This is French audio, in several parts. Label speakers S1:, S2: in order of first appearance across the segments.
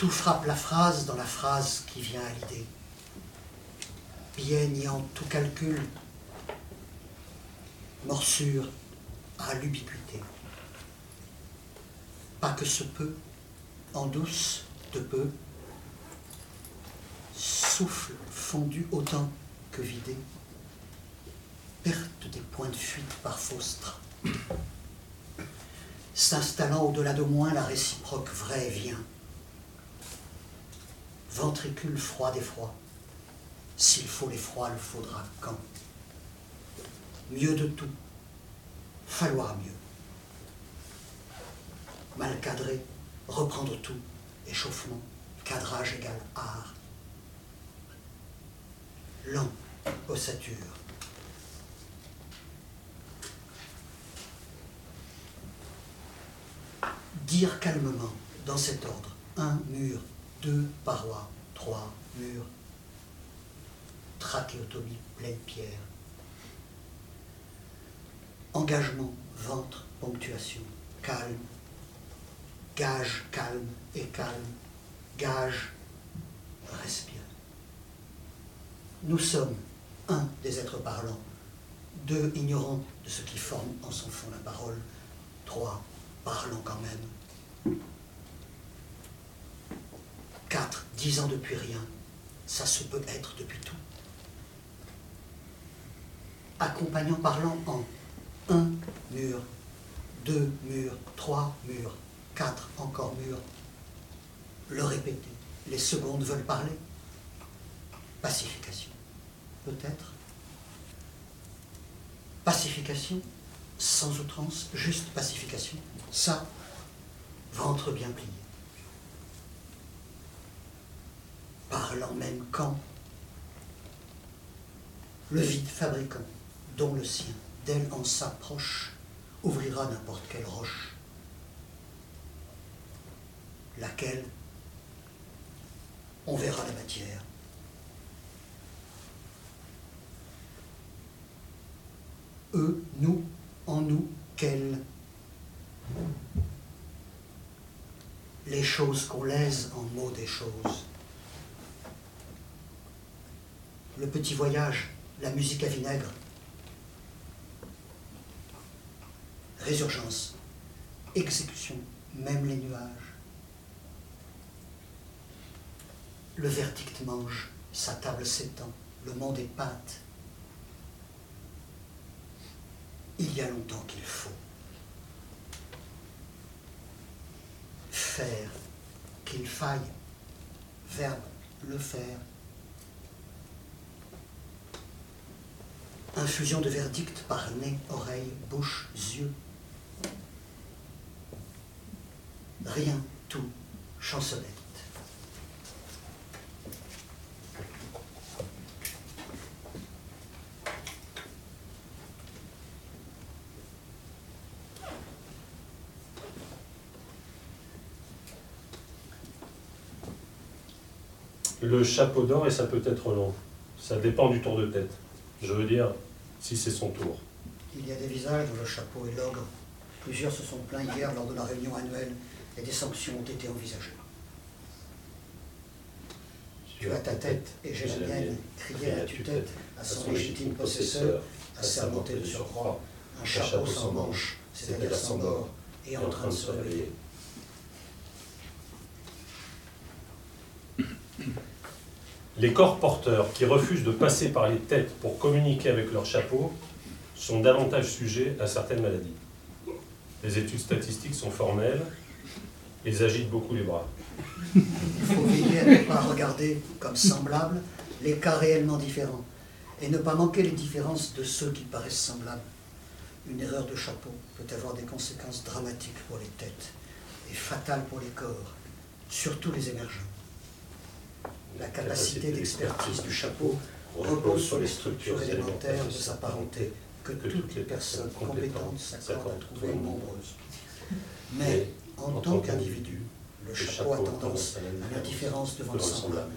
S1: Tout frappe la phrase dans la phrase qui vient à l'idée. Billet niant tout calcul, morsure à l'ubiquité. Pas que ce peu, en douce de peu, souffle fondu autant que vidé, perte des points de fuite par fausse S'installant au-delà de moins, la réciproque vraie vient. Ventricule froid d'effroi. S'il faut l'effroi, le faudra quand? Mieux de tout, falloir mieux. Mal cadré, reprendre tout, échauffement, cadrage égal art. Lent, ossature. Dire calmement, dans cet ordre, un mur, deux parois, trois murs, trachéotomie pleine pierre. Engagement, ventre, ponctuation, calme, gage, calme et calme, gage, respire. Nous sommes un des êtres parlants, deux ignorants de ce qui forme en son fond la parole, trois parlants quand même. Quatre, dix ans depuis rien, ça se peut être depuis tout. Accompagnant parlant en un mur, deux murs, trois murs, quatre encore murs. Le répéter. Les secondes veulent parler. Pacification. Peut-être. Pacification, sans outrance, juste pacification. Ça, ventre bien plié. Parlant même quand le vide fabricant, dont le sien, d'elle en s'approche, ouvrira n'importe quelle roche, laquelle? On verra la matière. Eux, nous, en nous, qu'elle? Les choses qu'on laise en mots des choses. Le petit voyage, la musique à vinaigre, résurgence, exécution, même les nuages. Le verdict mange, sa table s'étend, le monde est pâte. Il y a longtemps qu'il faut faire, qu'il faille, verbe, le faire. Infusion de verdict par nez, oreille, bouche, yeux, rien, tout, chansonnette.
S2: Le chapeau d'or et ça peut être long. Ça dépend du tour de tête. Je veux dire, si c'est son tour.
S1: Il y a des visages dont le chapeau est l'ogre. Plusieurs se sont plaints hier lors de la réunion annuelle et des sanctions ont été envisagées. Tu as ta tête et j'ai la mienne, criait à tue-tête à son légitime possesseur, assermenté de surcroît, un chapeau sans manche, c'est-à-dire sans bord, et en train de se réveiller.
S2: Les corps porteurs qui refusent de passer par les têtes pour communiquer avec leur chapeau sont davantage sujets à certaines maladies. Les études statistiques sont formelles, ils agitent beaucoup les bras.
S1: Il faut veiller à ne pas regarder comme semblables les cas réellement différents et ne pas manquer les différences de ceux qui paraissent semblables. Une erreur de chapeau peut avoir des conséquences dramatiques pour les têtes et fatales pour les corps, surtout les émergents. La capacité d'expertise du chapeau repose sur les structures élémentaires de sa parenté que toutes les personnes compétentes s'accordent à trouver nombreuses. Mais en tant qu'individu, le chapeau a tendance à la différence devant le semblable.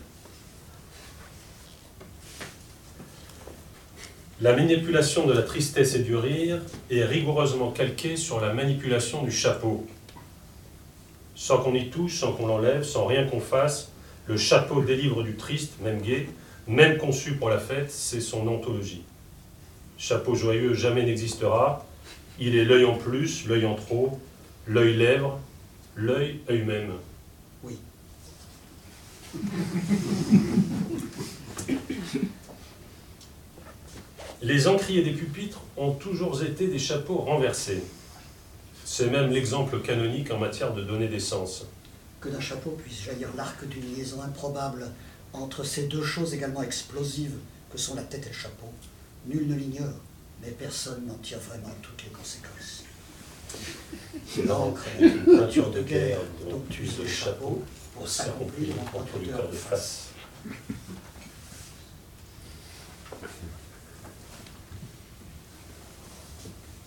S2: La manipulation de la tristesse et du rire est rigoureusement calquée sur la manipulation du chapeau. sans qu'on y touche, sans qu'on l'enlève, sans rien qu'on fasse, le chapeau délivre du triste, même gai, même conçu pour la fête, c'est son ontologie. Chapeau joyeux jamais n'existera, il est l'œil en plus, l'œil en trop, l'œil lèvre, l'œil œil même.
S1: Oui.
S2: Les encriers des pupitres ont toujours été des chapeaux renversés. C'est même l'exemple canonique en matière de données d'essence.
S1: Que d'un chapeau puisse jaillir l'arc d'une liaison improbable entre ces deux choses également explosives que sont la tête et le chapeau, nul ne l'ignore, mais personne n'en tire vraiment toutes les conséquences.
S2: L'encre est une peinture de guerre dont tu le chapeau pour s'accomplir entre le cœur de face.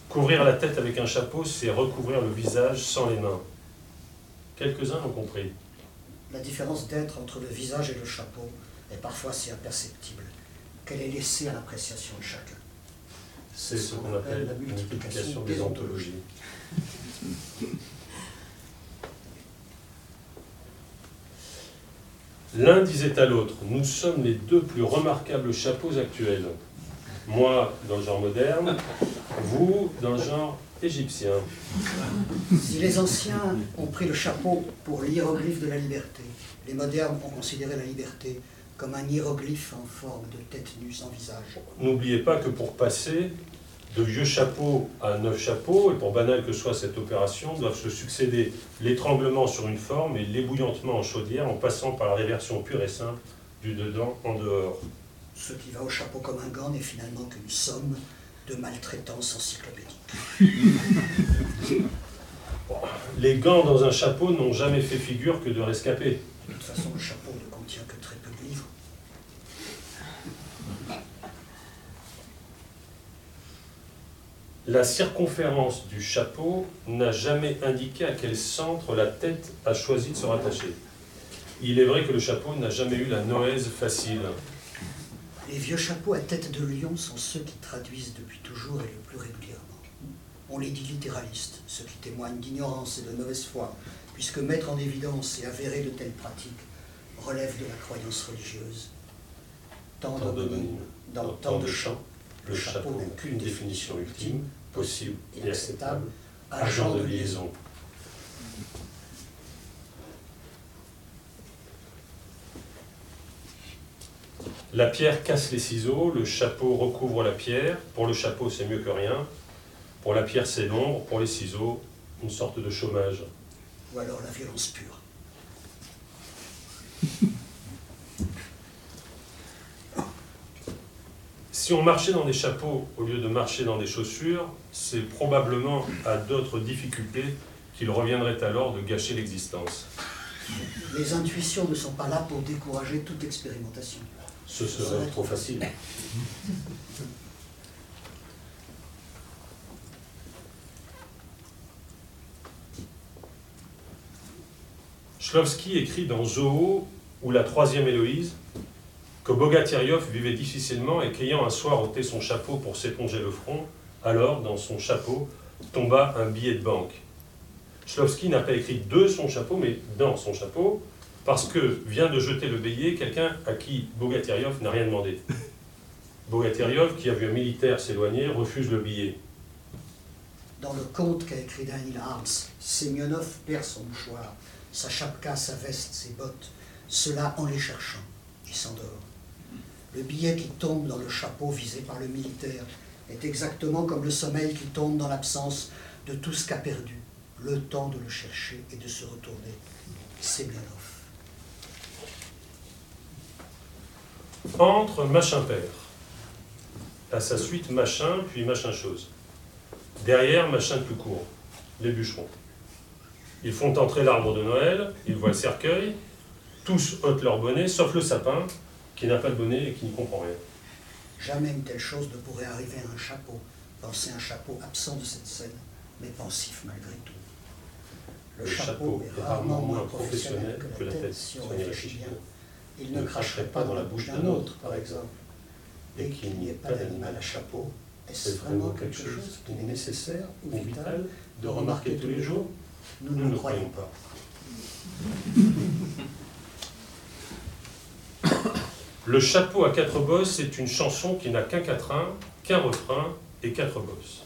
S2: Couvrir la tête avec un chapeau, c'est recouvrir le visage sans les mains. Quelques-uns ont compris.
S1: La différence d'être entre le visage et le chapeau est parfois si imperceptible qu'elle est laissée à l'appréciation de chacun.
S2: C'est ce qu'on appelle la multiplication des ontologies. L'un disait à l'autre, nous sommes les deux plus remarquables chapeaux actuels. Moi, dans le genre moderne, vous, dans le genre égyptien.
S1: Si les anciens ont pris le chapeau pour l'hiéroglyphe de la liberté, les modernes ont considéré la liberté comme un hiéroglyphe en forme de tête nue sans visage.
S2: N'oubliez pas que pour passer de vieux chapeaux à neuf chapeaux, et pour banal que soit cette opération, doivent se succéder l'étranglement sur une forme et l'ébouillantement en chaudière en passant par la réversion pure et simple du dedans en dehors.
S1: Ce qui va au chapeau comme un gant n'est finalement qu'une somme de maltraitance encyclopédique.
S2: les gants dans un chapeau n'ont jamais fait figure que de rescapés.
S1: De toute façon, le chapeau ne contient que très peu de livres.
S2: La circonférence du chapeau n'a jamais indiqué à quel centre la tête a choisi de se rattacher. Il est vrai que le chapeau n'a jamais eu la noèse facile.
S1: Les vieux chapeaux à tête de lion sont ceux qui traduisent depuis toujours et le plus régulièrement. On les dit littéralistes, ce qui témoigne d'ignorance et de mauvaise foi, puisque mettre en évidence et avérer de telles pratiques relève de la croyance religieuse. Tant dans tant de chants, le chapeau n'a qu'une définition ultime, possible et acceptable, agent de liaison.
S2: La pierre casse les ciseaux, le chapeau recouvre la pierre. Pour le chapeau, c'est mieux que rien. Pour la pierre, c'est l'ombre. Pour les ciseaux, une sorte de chômage.
S1: Ou alors la violence pure.
S2: Si on marchait dans des chapeaux au lieu de marcher dans des chaussures, c'est probablement à d'autres difficultés qu'il reviendrait alors de gâcher l'existence.
S1: Les intuitions ne sont pas là pour décourager toute expérimentation.
S2: Ce serait trop facile. Shlovsky écrit dans Zoo ou La troisième Héloïse que Bogatiriov vivait difficilement et qu'ayant un soir ôté son chapeau pour s'éponger le front, alors, dans son chapeau, tomba un billet de banque. Shlovsky n'a pas écrit de son chapeau, mais dans son chapeau, parce que vient de jeter le billet quelqu'un à qui Bogatiriov n'a rien demandé. Bogatiriov, qui a vu un militaire s'éloigner, refuse le billet.
S1: Dans le conte qu'a écrit Daniel Arms, Semyonov perd son mouchoir, sa chapka, sa veste, ses bottes, cela en les cherchant. Il s'endort. Le billet qui tombe dans le chapeau visé par le militaire est exactement comme le sommeil qui tombe dans l'absence de tout ce qu'a perdu, le temps de le chercher et de se retourner. Semyonov.
S2: Entre machin père. À sa suite machin, puis machin chose. Derrière, machin plus court. Les bûcherons. Ils font entrer l'arbre de Noël, ils voient le cercueil, tous ôtent leur bonnet, sauf le sapin, qui n'a pas de bonnet et qui ne comprend rien.
S1: Jamais une telle chose ne pourrait arriver à un chapeau. Pensez un chapeau absent de cette scène, mais pensif malgré tout.
S2: Le, chapeau, est rarement moins professionnel que la tête, si on réfléchit bien.
S1: Il ne cracherait pas dans la bouche d'un autre, par exemple. Et qu'il n'y ait pas d'animal à chapeau, est-ce vraiment quelque chose qui est nécessaire ou vital de remarquer tous les jours Nous ne le croyons pas.
S2: Le chapeau à quatre bosses, c'est une chanson qui n'a qu'un quatrain, qu'un refrain et quatre bosses.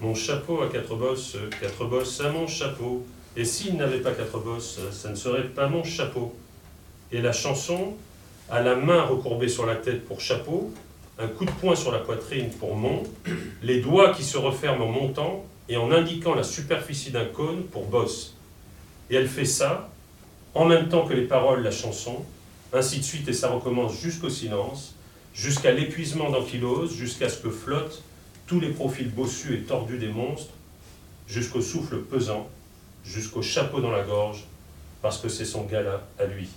S2: Mon chapeau à quatre bosses, quatre bosses à mon chapeau. Et s'il n'avait pas quatre bosses, ça ne serait pas mon chapeau. Et la chanson a la main recourbée sur la tête pour chapeau, un coup de poing sur la poitrine pour mon, les doigts qui se referment en montant et en indiquant la superficie d'un cône pour bosse. Et elle fait ça en même temps que les paroles de la chanson, ainsi de suite, et ça recommence jusqu'au silence, jusqu'à l'épuisement d'ankylose, jusqu'à ce que flottent tous les profils bossus et tordus des monstres, jusqu'au souffle pesant, jusqu'au chapeau dans la gorge, parce que c'est son gala à lui.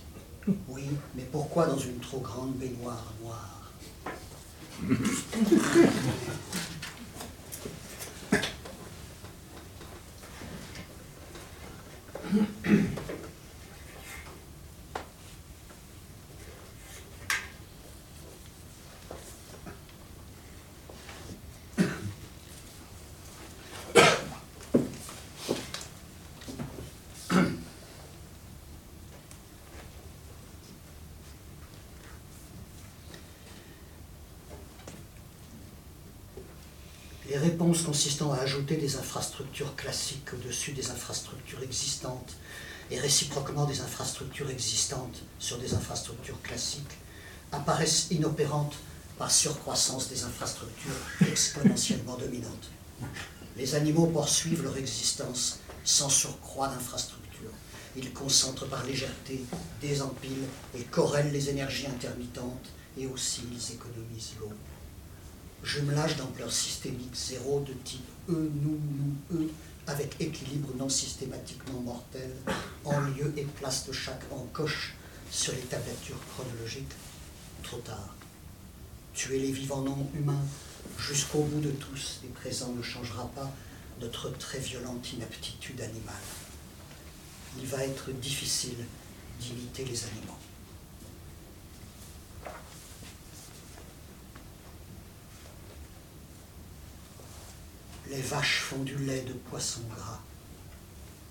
S1: Oui, mais pourquoi dans une trop grande baignoire noire Les réponses consistant à ajouter des infrastructures classiques au-dessus des infrastructures existantes et réciproquement des infrastructures existantes sur des infrastructures classiques apparaissent inopérantes par surcroissance des infrastructures exponentiellement dominantes. Les animaux poursuivent leur existence sans surcroît d'infrastructures. Ils concentrent par légèreté, désempilent et corrèlent les énergies intermittentes et aussi ils économisent l'eau jumelage d'ampleur systémique zéro de type E, nous, nous, E, avec équilibre non systématiquement mortel, en lieu et place de chaque encoche sur les tablatures chronologiques, trop tard. Tuer les vivants non humains jusqu'au bout de tous les présents ne changera pas notre très violente inaptitude animale. Il va être difficile d'imiter les animaux. Les vaches font du lait de poisson gras.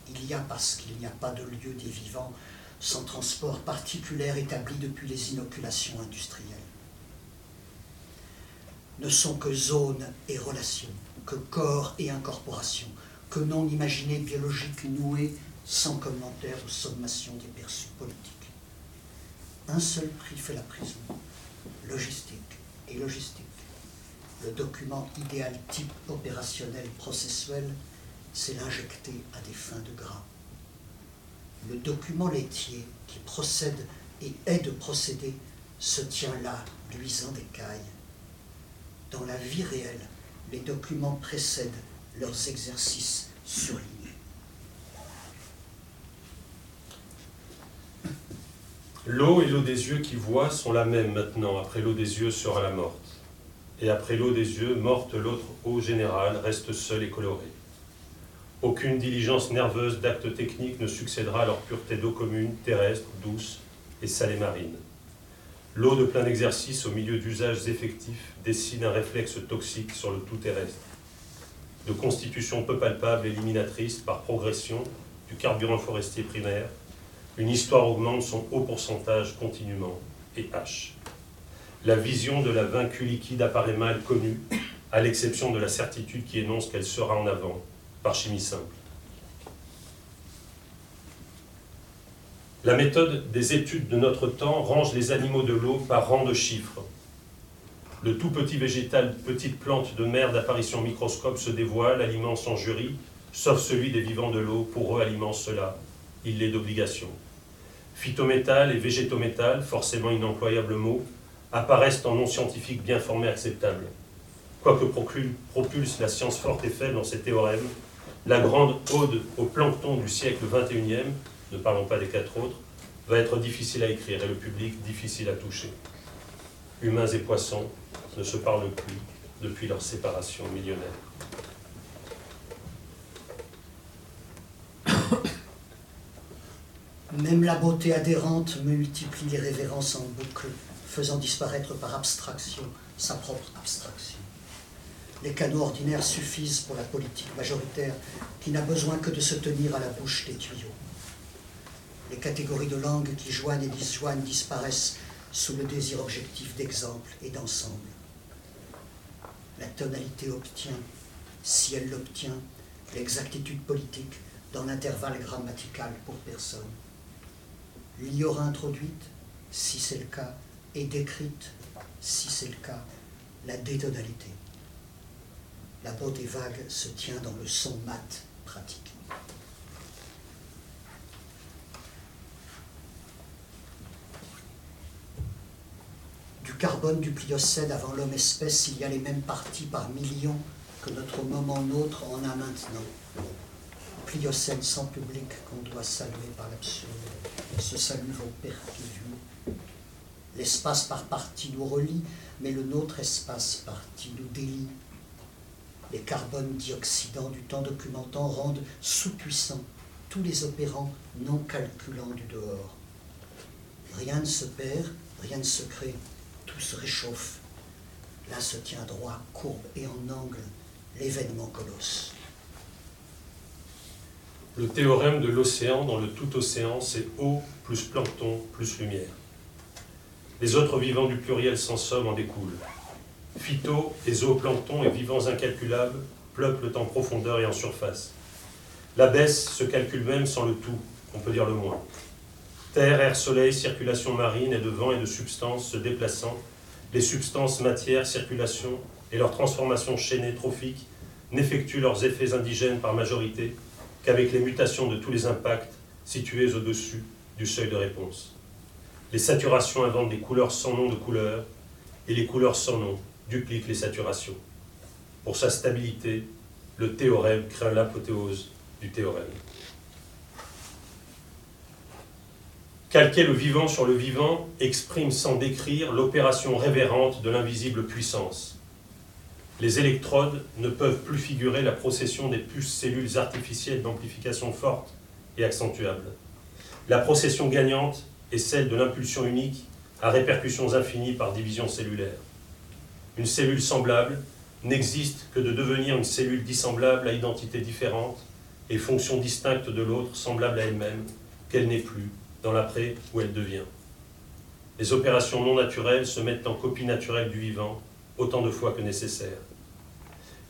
S1: Il y a, parce qu'il n'y a pas de lieu des vivants, sans transport particulier établi depuis les inoculations industrielles. Ne sont que zones et relations, que corps et incorporation, que non imaginés biologiques noués sans commentaire ou sommation des perçus politiques. Un seul prix fait la prison, logistique et logistique le document idéal type opérationnel processuel, c'est l'injecter à des fins de gras. Le document laitier qui procède et est de procéder se tient là, luisant d'écailles. Dans la vie réelle, les documents précèdent leurs exercices surlignés.
S2: L'eau et l'eau des yeux qui voient sont la même maintenant, après l'eau des yeux sera la morte et après l'eau des yeux, morte l'autre eau générale, reste seule et colorée. Aucune diligence nerveuse d'actes techniques ne succédera à leur pureté d'eau commune, terrestre, douce et salée marine. L'eau de plein exercice au milieu d'usages effectifs dessine un réflexe toxique sur le tout terrestre. De constitution peu palpable, éliminatrice par progression du carburant forestier primaire, une histoire augmente son haut pourcentage continuellement et H la vision de la vaincue liquide apparaît mal connue, à l'exception de la certitude qui énonce qu'elle sera en avant, par chimie simple. La méthode des études de notre temps range les animaux de l'eau par rang de chiffres. Le tout petit végétal, petite plante de mer d'apparition microscope se dévoile, alimente son jury, sauf celui des vivants de l'eau, pour eux alimente cela. Il l'est d'obligation. Phytométal et végétométal, forcément inemployable mot, apparaissent en non scientifique bien formé acceptable. Quoique propulse la science forte et faible dans ses théorèmes, la grande ode au plancton du siècle XXIe, ne parlons pas des quatre autres, va être difficile à écrire et le public difficile à toucher. Humains et poissons ne se parlent plus depuis leur séparation millionnaire.
S1: Même la beauté adhérente multiplie les révérences en boucle faisant disparaître par abstraction sa propre abstraction. Les canaux ordinaires suffisent pour la politique majoritaire qui n'a besoin que de se tenir à la bouche des tuyaux. Les catégories de langues qui joignent et disjoignent disparaissent sous le désir objectif d'exemple et d'ensemble. La tonalité obtient, si elle l'obtient, l'exactitude politique dans l'intervalle grammatical pour personne. Aura introduite, si c'est le cas, et décrite, si c'est le cas, la détonalité. La beauté vague se tient dans le son mat pratique. Du carbone du Pliocène avant l'homme espèce, il y a les mêmes parties par millions que notre moment nôtre en a maintenant. Pliocène sans public qu'on doit saluer par l'absurde. Ce salut vaut perfusion. L'espace par partie nous relie, mais le nôtre espace partie nous délie. Les carbones dioxydants du temps documentant rendent sous-puissants tous les opérants non calculants du dehors. Rien ne se perd, rien ne se crée, tout se réchauffe. Là se tient droit, courbe et en angle l'événement colosse.
S2: Le théorème de l'océan dans le tout océan, c'est eau plus plancton plus lumière. Les autres vivants du pluriel sans somme en découlent. Phyto et zooplancton et vivants incalculables peuplent en profondeur et en surface. La baisse se calcule même sans le tout, on peut dire le moins. Terre, air, soleil, circulation marine et de vent et de substances se déplaçant, les substances, matière, circulation et leur transformation chaînée trophique n'effectuent leurs effets indigènes par majorité qu'avec les mutations de tous les impacts situés au-dessus du seuil de réponse. Les saturations inventent des couleurs sans nom de couleurs, et les couleurs sans nom dupliquent les saturations. Pour sa stabilité, le théorème crée l'apothéose du théorème. Calquer le vivant sur le vivant exprime sans décrire l'opération révérente de l'invisible puissance les électrodes ne peuvent plus figurer la procession des puces cellules artificielles d'amplification forte et accentuable. La procession gagnante est celle de l'impulsion unique à répercussions infinies par division cellulaire. Une cellule semblable n'existe que de devenir une cellule dissemblable à identité différente et fonction distincte de l'autre, semblable à elle-même, qu'elle n'est plus dans l'après où elle devient. Les opérations non naturelles se mettent en copie naturelle du vivant autant de fois que nécessaire.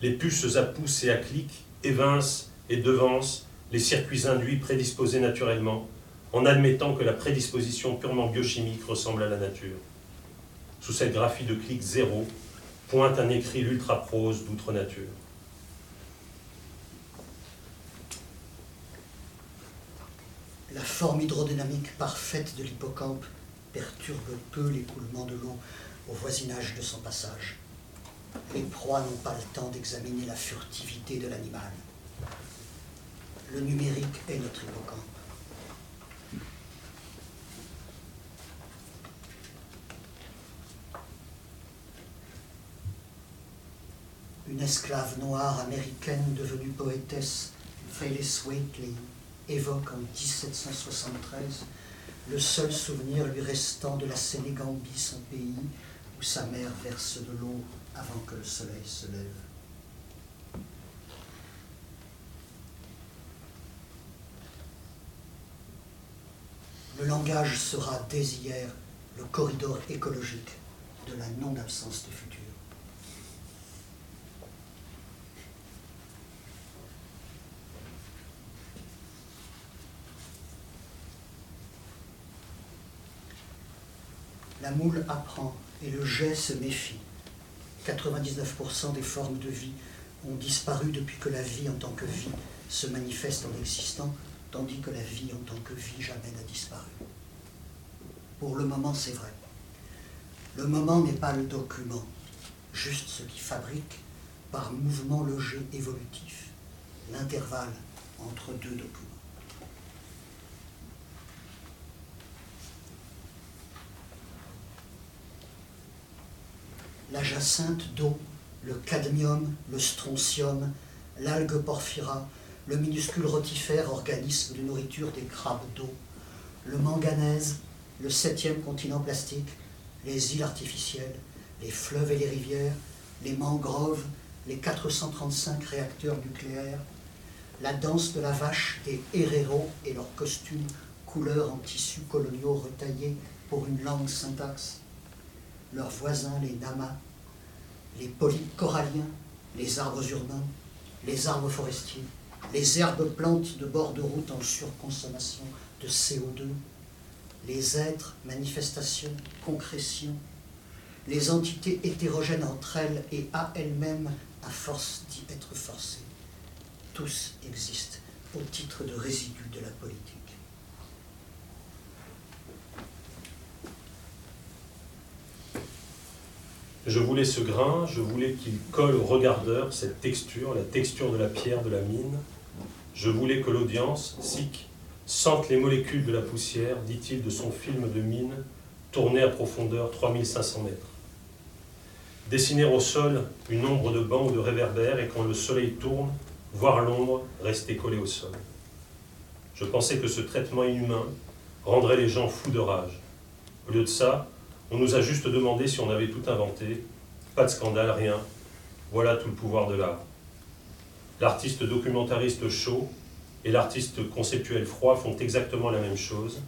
S2: Les puces à pouces et à clics évincent et devancent les circuits induits prédisposés naturellement, en admettant que la prédisposition purement biochimique ressemble à la nature. Sous cette graphie de clic zéro, pointe un écrit l'ultra-prose d'outre nature.
S1: La forme hydrodynamique parfaite de l'hippocampe perturbe peu l'écoulement de l'eau au voisinage de son passage. Les proies n'ont pas le temps d'examiner la furtivité de l'animal. Le numérique est notre hippocampe. Une esclave noire américaine devenue poétesse, Phyllis Wheatley, évoque en 1773 le seul souvenir lui restant de la Sénégambie, son pays, où sa mère verse de l'eau avant que le soleil se lève. Le langage sera dès hier le corridor écologique de la non-absence du futur. La moule apprend et le jet se méfie. 99% des formes de vie ont disparu depuis que la vie en tant que vie se manifeste en existant, tandis que la vie en tant que vie jamais n'a disparu. Pour le moment, c'est vrai. Le moment n'est pas le document, juste ce qui fabrique, par mouvement logé évolutif, l'intervalle entre deux documents. La jacinthe d'eau, le cadmium, le strontium, l'algue porphyra, le minuscule rotifère, organisme de nourriture des crabes d'eau, le manganèse, le septième continent plastique, les îles artificielles, les fleuves et les rivières, les mangroves, les 435 réacteurs nucléaires, la danse de la vache des héréros et leurs costumes couleurs en tissus coloniaux retaillés pour une langue syntaxe. Leurs voisins, les namas, les polypes les arbres urbains, les arbres forestiers, les herbes plantes de bord de route en surconsommation de CO2, les êtres, manifestations, concrétions, les entités hétérogènes entre elles et à elles-mêmes à force d'y être forcées. Tous existent au titre de résidus de la politique.
S2: Je voulais ce grain, je voulais qu'il colle au regardeur cette texture, la texture de la pierre de la mine. Je voulais que l'audience, sic, sente les molécules de la poussière, dit-il de son film de mine, tourné à profondeur 3500 mètres. Dessiner au sol une ombre de banc ou de réverbère et quand le soleil tourne, voir l'ombre rester collée au sol. Je pensais que ce traitement inhumain rendrait les gens fous de rage. Au lieu de ça, on nous a juste demandé si on avait tout inventé. Pas de scandale, rien. Voilà tout le pouvoir de l'art. L'artiste documentariste chaud et l'artiste conceptuel froid font exactement la même chose.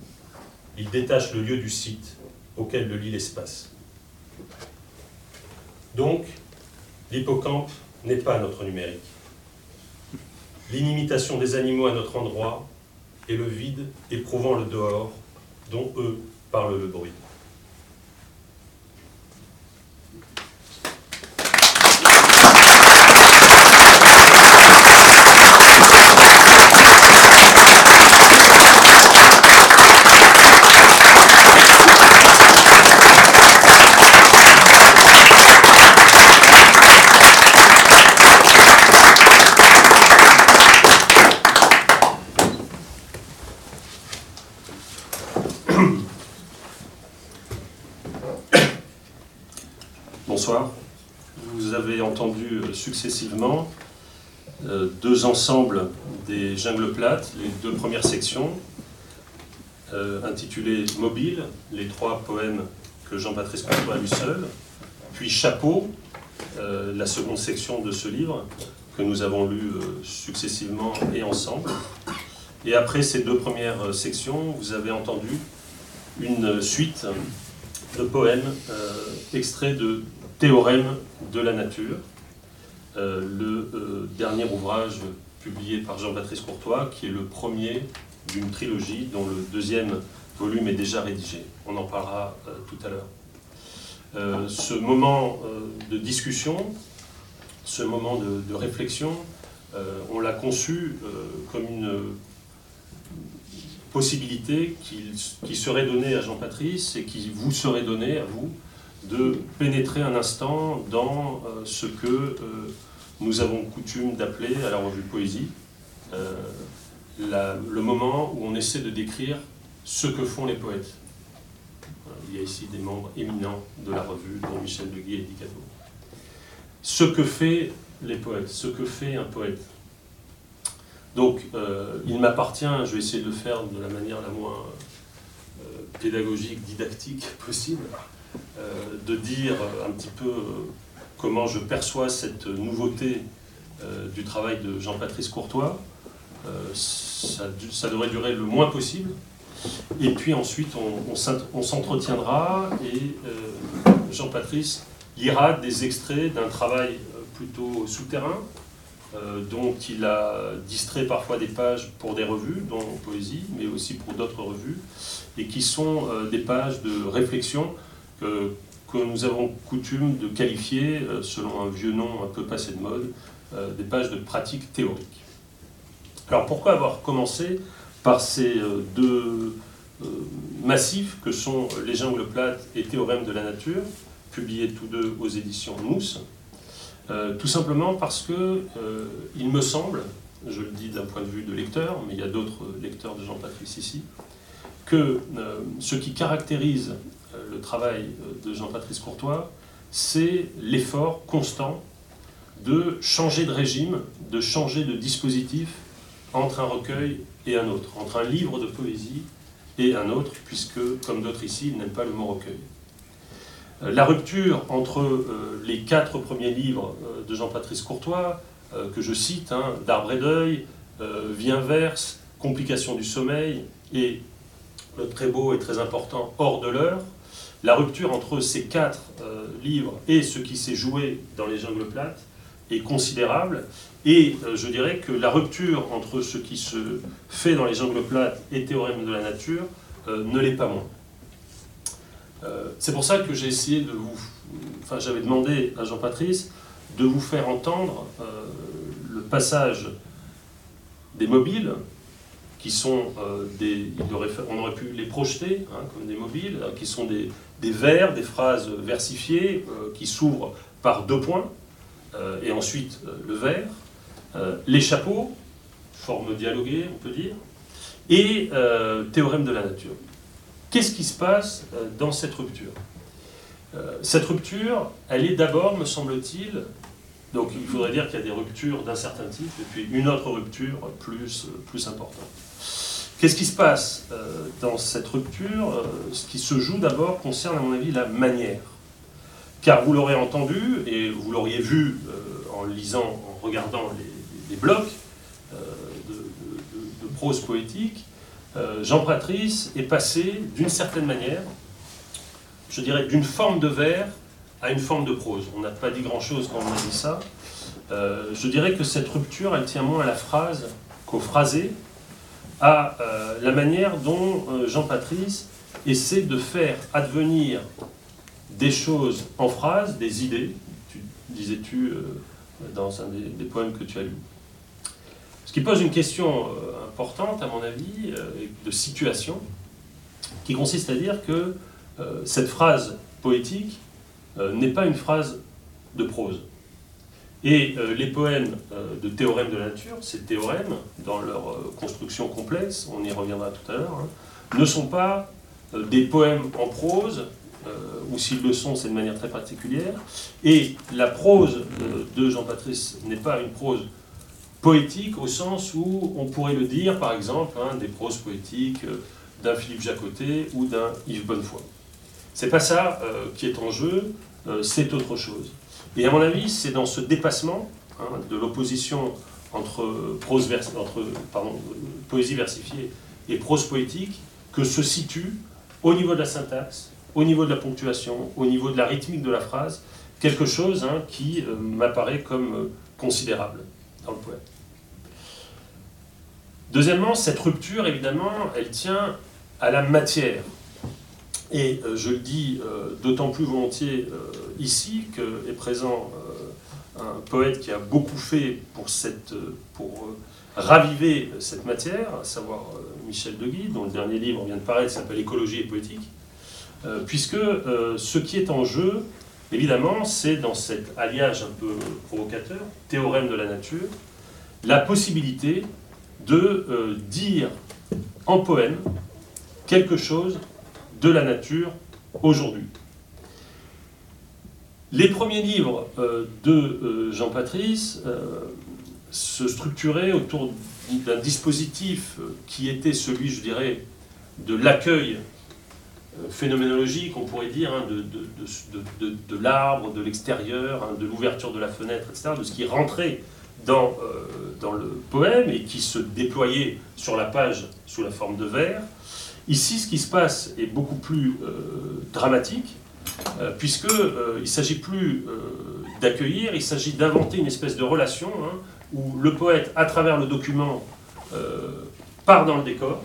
S2: Ils détachent le lieu du site auquel le lit l'espace. Donc, l'hippocampe n'est pas notre numérique. L'inimitation des animaux à notre endroit et le vide éprouvant le dehors dont eux parlent le bruit. Successivement euh, deux ensembles des jungles plates, les deux premières sections, euh, intitulées Mobile, les trois poèmes que Jean-Patrice Courtois a lu seul, puis Chapeau, euh, la seconde section de ce livre, que nous avons lu successivement et ensemble. Et après ces deux premières sections, vous avez entendu une suite de poèmes extraits de Théorème de la nature, le euh, dernier ouvrage publié par Jean-Patrice Courtois, qui est le premier d'une trilogie dont le deuxième volume est déjà rédigé. On en parlera euh, tout à l'heure. ce moment de discussion, ce moment de, réflexion, on l'a conçu comme une possibilité qui serait donnée à Jean-Patrice et qui vous serait donnée à vous de pénétrer un instant dans ce que nous avons coutume d'appeler à la revue Poésie euh, le moment où on essaie de décrire ce que font les poètes. Il y a ici des membres éminents de la revue, dont Michel Deguy et Dicato. Ce que fait les poètes, ce que fait un poète. Donc, euh, il m'appartient, je vais essayer de le faire de la manière la moins euh, pédagogique, didactique possible, de dire un petit peu comment je perçois cette nouveauté euh, du travail de Jean-Patrice Courtois. Euh, ça, devrait durer le moins possible. Et puis ensuite, on, s'entretiendra et euh, Jean-Patrice lira des extraits d'un travail plutôt souterrain, dont il a distrait parfois des pages pour des revues, dont Poésie, mais aussi pour d'autres revues, et qui sont des pages de réflexion que, que nous avons coutume de qualifier, euh, selon un vieux nom un peu passé de mode, euh, des pages de pratique théorique. Alors pourquoi avoir commencé par ces euh, deux massifs que sont Les jungles plates et Théorème de la nature, publiés tous deux aux éditions Mousse? Tout simplement parce que il me semble, je le dis d'un point de vue de lecteur, mais il y a d'autres lecteurs de Jean-Patrice ici, que ce qui caractérise euh, le travail euh, de Jean-Patrice Courtois, c'est l'effort constant de changer de régime, de changer de dispositif entre un recueil et un autre, entre un livre de poésie et un autre, puisque, comme d'autres ici, il n'aime pas le mot recueil. Euh, la rupture entre les quatre premiers livres de Jean-Patrice Courtois, que je cite, hein, D'arbre et deuil, Vient verse, Complications du sommeil et le très beau et très important hors de l'heure, la rupture entre ces quatre euh, livres et ce qui s'est joué dans les jungles plates est considérable. Et euh, je dirais que la rupture entre ce qui se fait dans les jungles plates et théorème de la nature euh, ne l'est pas moins. C'est pour ça que j'ai essayé de vous. Enfin, j'avais demandé à Jean-Patrice de vous faire entendre le passage des mobiles qui sont des. on aurait pu les projeter hein, comme des mobiles, qui sont des, des vers, des phrases versifiées euh, qui s'ouvrent par deux points, euh, et ensuite euh, le vers, les chapeaux, forme dialoguée, on peut dire, et théorème de la nature. Qu'est-ce qui se passe dans cette rupture? Cette rupture, elle est d'abord, me semble-t-il, donc il faudrait dire qu'il y a des ruptures d'un certain type, et puis une autre rupture plus, plus importante. Qu'est-ce qui se passe euh, dans cette rupture euh, Ce qui se joue d'abord concerne, à mon avis, la manière. Car vous l'aurez entendu, et vous l'auriez vu euh, en lisant, en regardant les, blocs de, prose poétique, Jean Patrice est passé d'une certaine manière, je dirais d'une forme de vers à une forme de prose. On n'a pas dit grand-chose quand on a dit ça. je dirais que cette rupture, elle tient moins à la phrase qu'au phrasé, à euh, la manière dont euh, Jean Patrice essaie de faire advenir des choses en phrases, des idées, disais-tu euh, dans un des, poèmes que tu as lu. Ce qui pose une question importante, à mon avis, de situation, qui consiste à dire que cette phrase poétique n'est pas une phrase de prose. Et euh, les poèmes euh, de théorème de la nature, ces théorèmes, dans leur euh, construction complexe, on y reviendra tout à l'heure, hein, ne sont pas des poèmes en prose, ou s'ils le sont, c'est de manière très particulière. Et la prose de Jean-Patrice n'est pas une prose poétique au sens où on pourrait le dire, par exemple, hein, des proses poétiques d'un Philippe Jacotet ou d'un Yves Bonnefoy. C'est pas ça qui est en jeu, c'est autre chose. Et à mon avis, c'est dans ce dépassement hein, de l'opposition entre, prose entre poésie versifiée et prose poétique que se situe, au niveau de la syntaxe, au niveau de la ponctuation, au niveau de la rythmique de la phrase, quelque chose hein, qui euh, m'apparaît comme euh, considérable dans le poème. Deuxièmement, cette rupture, évidemment, elle tient à la matière et euh, je le dis euh, d'autant plus volontiers euh, ici que est présent un poète qui a beaucoup fait pour, raviver cette matière, à savoir Michel Deguy, dont le dernier livre vient de paraître, s'appelle Écologie et poétique, puisque ce qui est en jeu, évidemment, c'est dans cet alliage un peu provocateur, théorème de la nature, la possibilité de dire en poème quelque chose de la nature aujourd'hui. Les premiers livres euh, de euh, Jean Patrice euh, se structuraient autour d'un dispositif qui était celui, je dirais, de l'accueil phénoménologique, on pourrait dire, hein, de, de, l'arbre, de l'extérieur, hein, de l'ouverture de la fenêtre, etc., de ce qui rentrait dans, dans le poème et qui se déployait sur la page sous la forme de vers. Ici, ce qui se passe est beaucoup plus euh, dramatique, euh, puisqu'il euh, ne s'agit plus d'accueillir, il s'agit d'inventer une espèce de relation hein, où le poète, à travers le document, part dans le décor,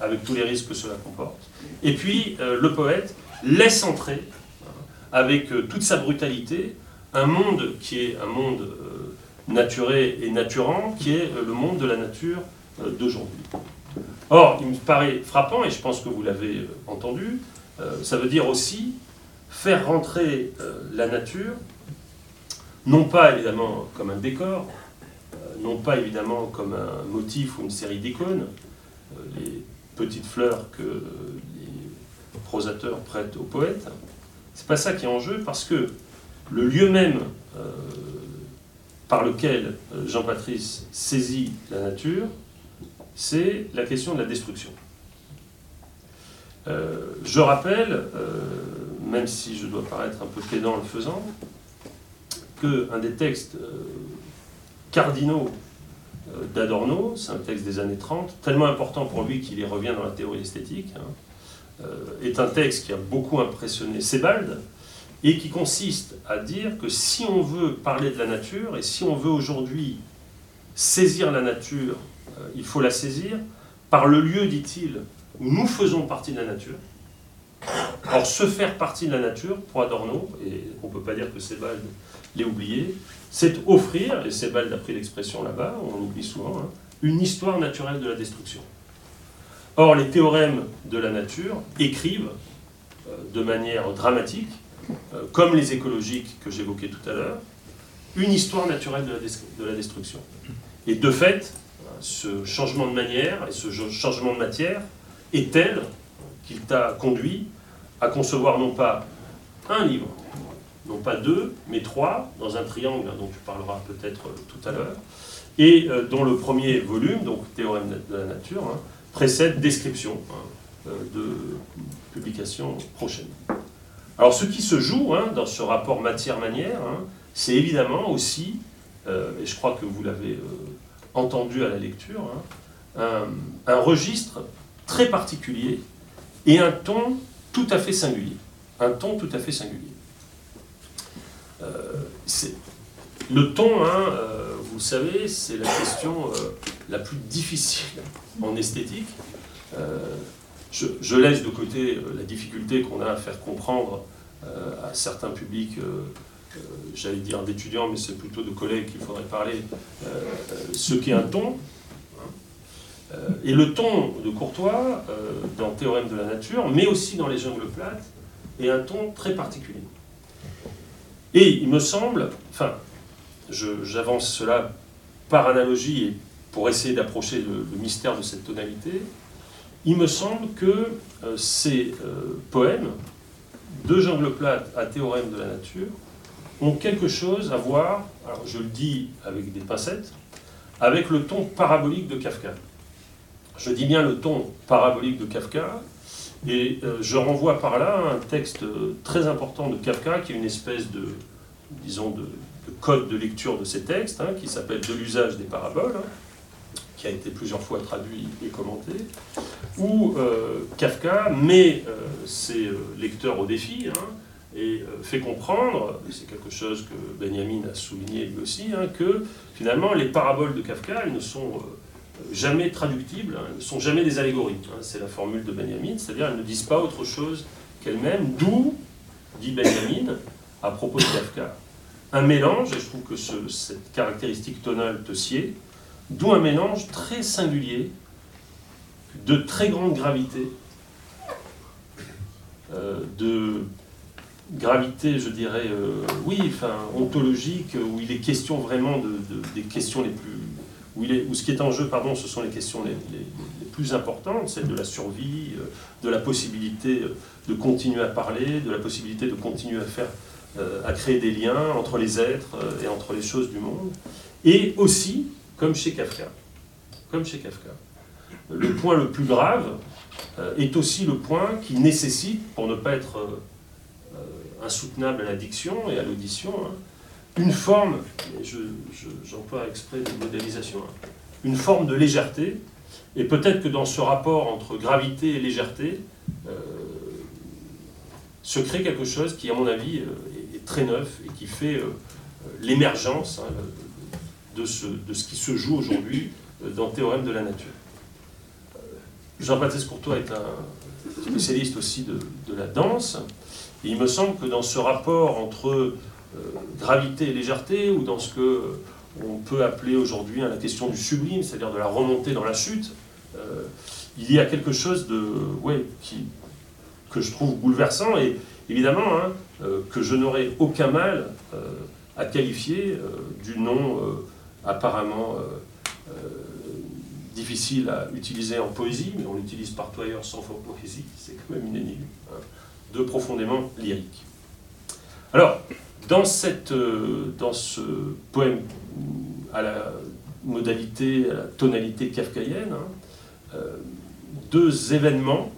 S2: avec tous les risques que cela comporte, et puis le poète laisse entrer, hein, avec toute sa brutalité, un monde qui est un monde naturé et naturant, qui est le monde de la nature d'aujourd'hui. Or, il me paraît frappant, et je pense que vous l'avez euh, entendu, euh, ça veut dire aussi faire rentrer euh, la nature, non pas évidemment comme un décor, non pas évidemment comme un motif ou une série d'icônes, les petites fleurs que les prosateurs prêtent aux poètes. C'est pas ça qui est en jeu, parce que le lieu même par lequel Jean Patrice saisit la nature, c'est la question de la destruction. Euh, je rappelle, euh, même si je dois paraître un peu pédant en le faisant, qu'un des textes euh, cardinaux d'Adorno, c'est un texte des années 30, tellement important pour lui qu'il y revient dans la théorie esthétique, hein, est un texte qui a beaucoup impressionné Sebald, et qui consiste à dire que si on veut parler de la nature, et si on veut aujourd'hui saisir la nature, il faut la saisir par le lieu, dit-il, où nous faisons partie de la nature. Or, se faire partie de la nature, pour Adorno, et on ne peut pas dire que Sebald l'ait oublié, c'est offrir, et Sebald a pris l'expression là-bas, on l'oublie souvent, hein, une histoire naturelle de la destruction. Or, les théorèmes de la nature écrivent euh, de manière dramatique euh, comme les écologiques que j'évoquais tout à l'heure, une histoire naturelle de la, destruction. Et de fait, ce changement de manière et ce changement de matière est tel qu'il t'a conduit à concevoir non pas un livre, non pas deux, mais trois, dans un triangle dont tu parleras peut-être tout à l'heure, et euh, dont le premier volume, donc Théorème de la nature, hein, précède description hein, euh, de publication prochaine. Alors ce qui se joue hein, dans ce rapport matière-manière, c'est évidemment aussi, euh, et je crois que vous l'avez euh, entendu à la lecture, hein, un, registre très particulier et un ton tout à fait singulier. Un ton tout à fait singulier. Euh, le ton, vous savez, c'est la question la plus difficile en esthétique je, laisse de côté euh, la difficulté qu'on a à faire comprendre euh, à certains publics, euh, j'allais dire d'étudiants, mais c'est plutôt de collègues qu'il faudrait parler, ce qu'est un ton. Et le ton de Courtois, dans Théorème de la nature, mais aussi dans Les jungles plates, est un ton très particulier. Et il me semble, enfin, j'avance cela par analogie et pour essayer d'approcher le, mystère de cette tonalité, il me semble que euh, ces euh, poèmes, de Jean Plate à Théorème de la nature, ont quelque chose à voir, je le dis avec des pincettes, avec le ton parabolique de Kafka. Je dis bien le ton parabolique de Kafka, et euh, je renvoie par là un texte très important de Kafka, qui est une espèce de, disons, de, code de lecture de ces textes, hein, qui s'appelle De l'usage des paraboles. Hein qui a été plusieurs fois traduit et commenté, où euh, Kafka met euh, ses euh, lecteurs au défi hein, et fait comprendre, c'est quelque chose que Benjamin a souligné lui aussi, hein, que finalement les paraboles de Kafka, elles ne sont jamais traductibles, hein, elles ne sont jamais des allégories. c'est la formule de Benjamin, c'est-à-dire elles ne disent pas autre chose qu'elles-mêmes, d'où, dit Benjamin, à propos de Kafka, un mélange, et je trouve que cette caractéristique tonale te sied, D'où un mélange très singulier de très grande gravité, euh, de gravité, je dirais, euh, oui, enfin, ontologique, où il est question vraiment de, des questions les plus... Où, il est, où ce qui est en jeu, pardon, ce sont les questions les, plus importantes, celles de la survie, euh, de la possibilité de continuer à parler, de la possibilité de continuer à faire, à créer des liens entre les êtres et entre les choses du monde, et aussi comme chez Kafka. Comme chez Kafka. Le point le plus grave euh, est aussi le point qui nécessite, pour ne pas être euh, insoutenable à la diction et à l'audition, hein, une forme, j'emploie je, exprès de modélisation, hein, une forme de légèreté, et peut-être que dans ce rapport entre gravité et légèreté, euh, se crée quelque chose qui, à mon avis, est, très neuf et qui fait l'émergence, hein, de ce, de ce qui se joue aujourd'hui euh, dans Théorème de la nature. Euh, Jean-Baptiste Courtois est un spécialiste aussi de, la danse, et il me semble que dans ce rapport entre euh, gravité et légèreté, ou dans ce que on peut appeler aujourd'hui la question du sublime, c'est-à-dire de la remontée dans la chute, il y a quelque chose de, que je trouve bouleversant, et évidemment hein, que je n'aurais aucun mal à qualifier du nom apparemment euh, euh, difficile à utiliser en poésie, mais on l'utilise partout ailleurs sans poésie, c'est quand même une énigme, hein, profondément lyrique. Alors, euh, dans ce poème à la modalité, à la tonalité kafkaïenne, hein, deux événements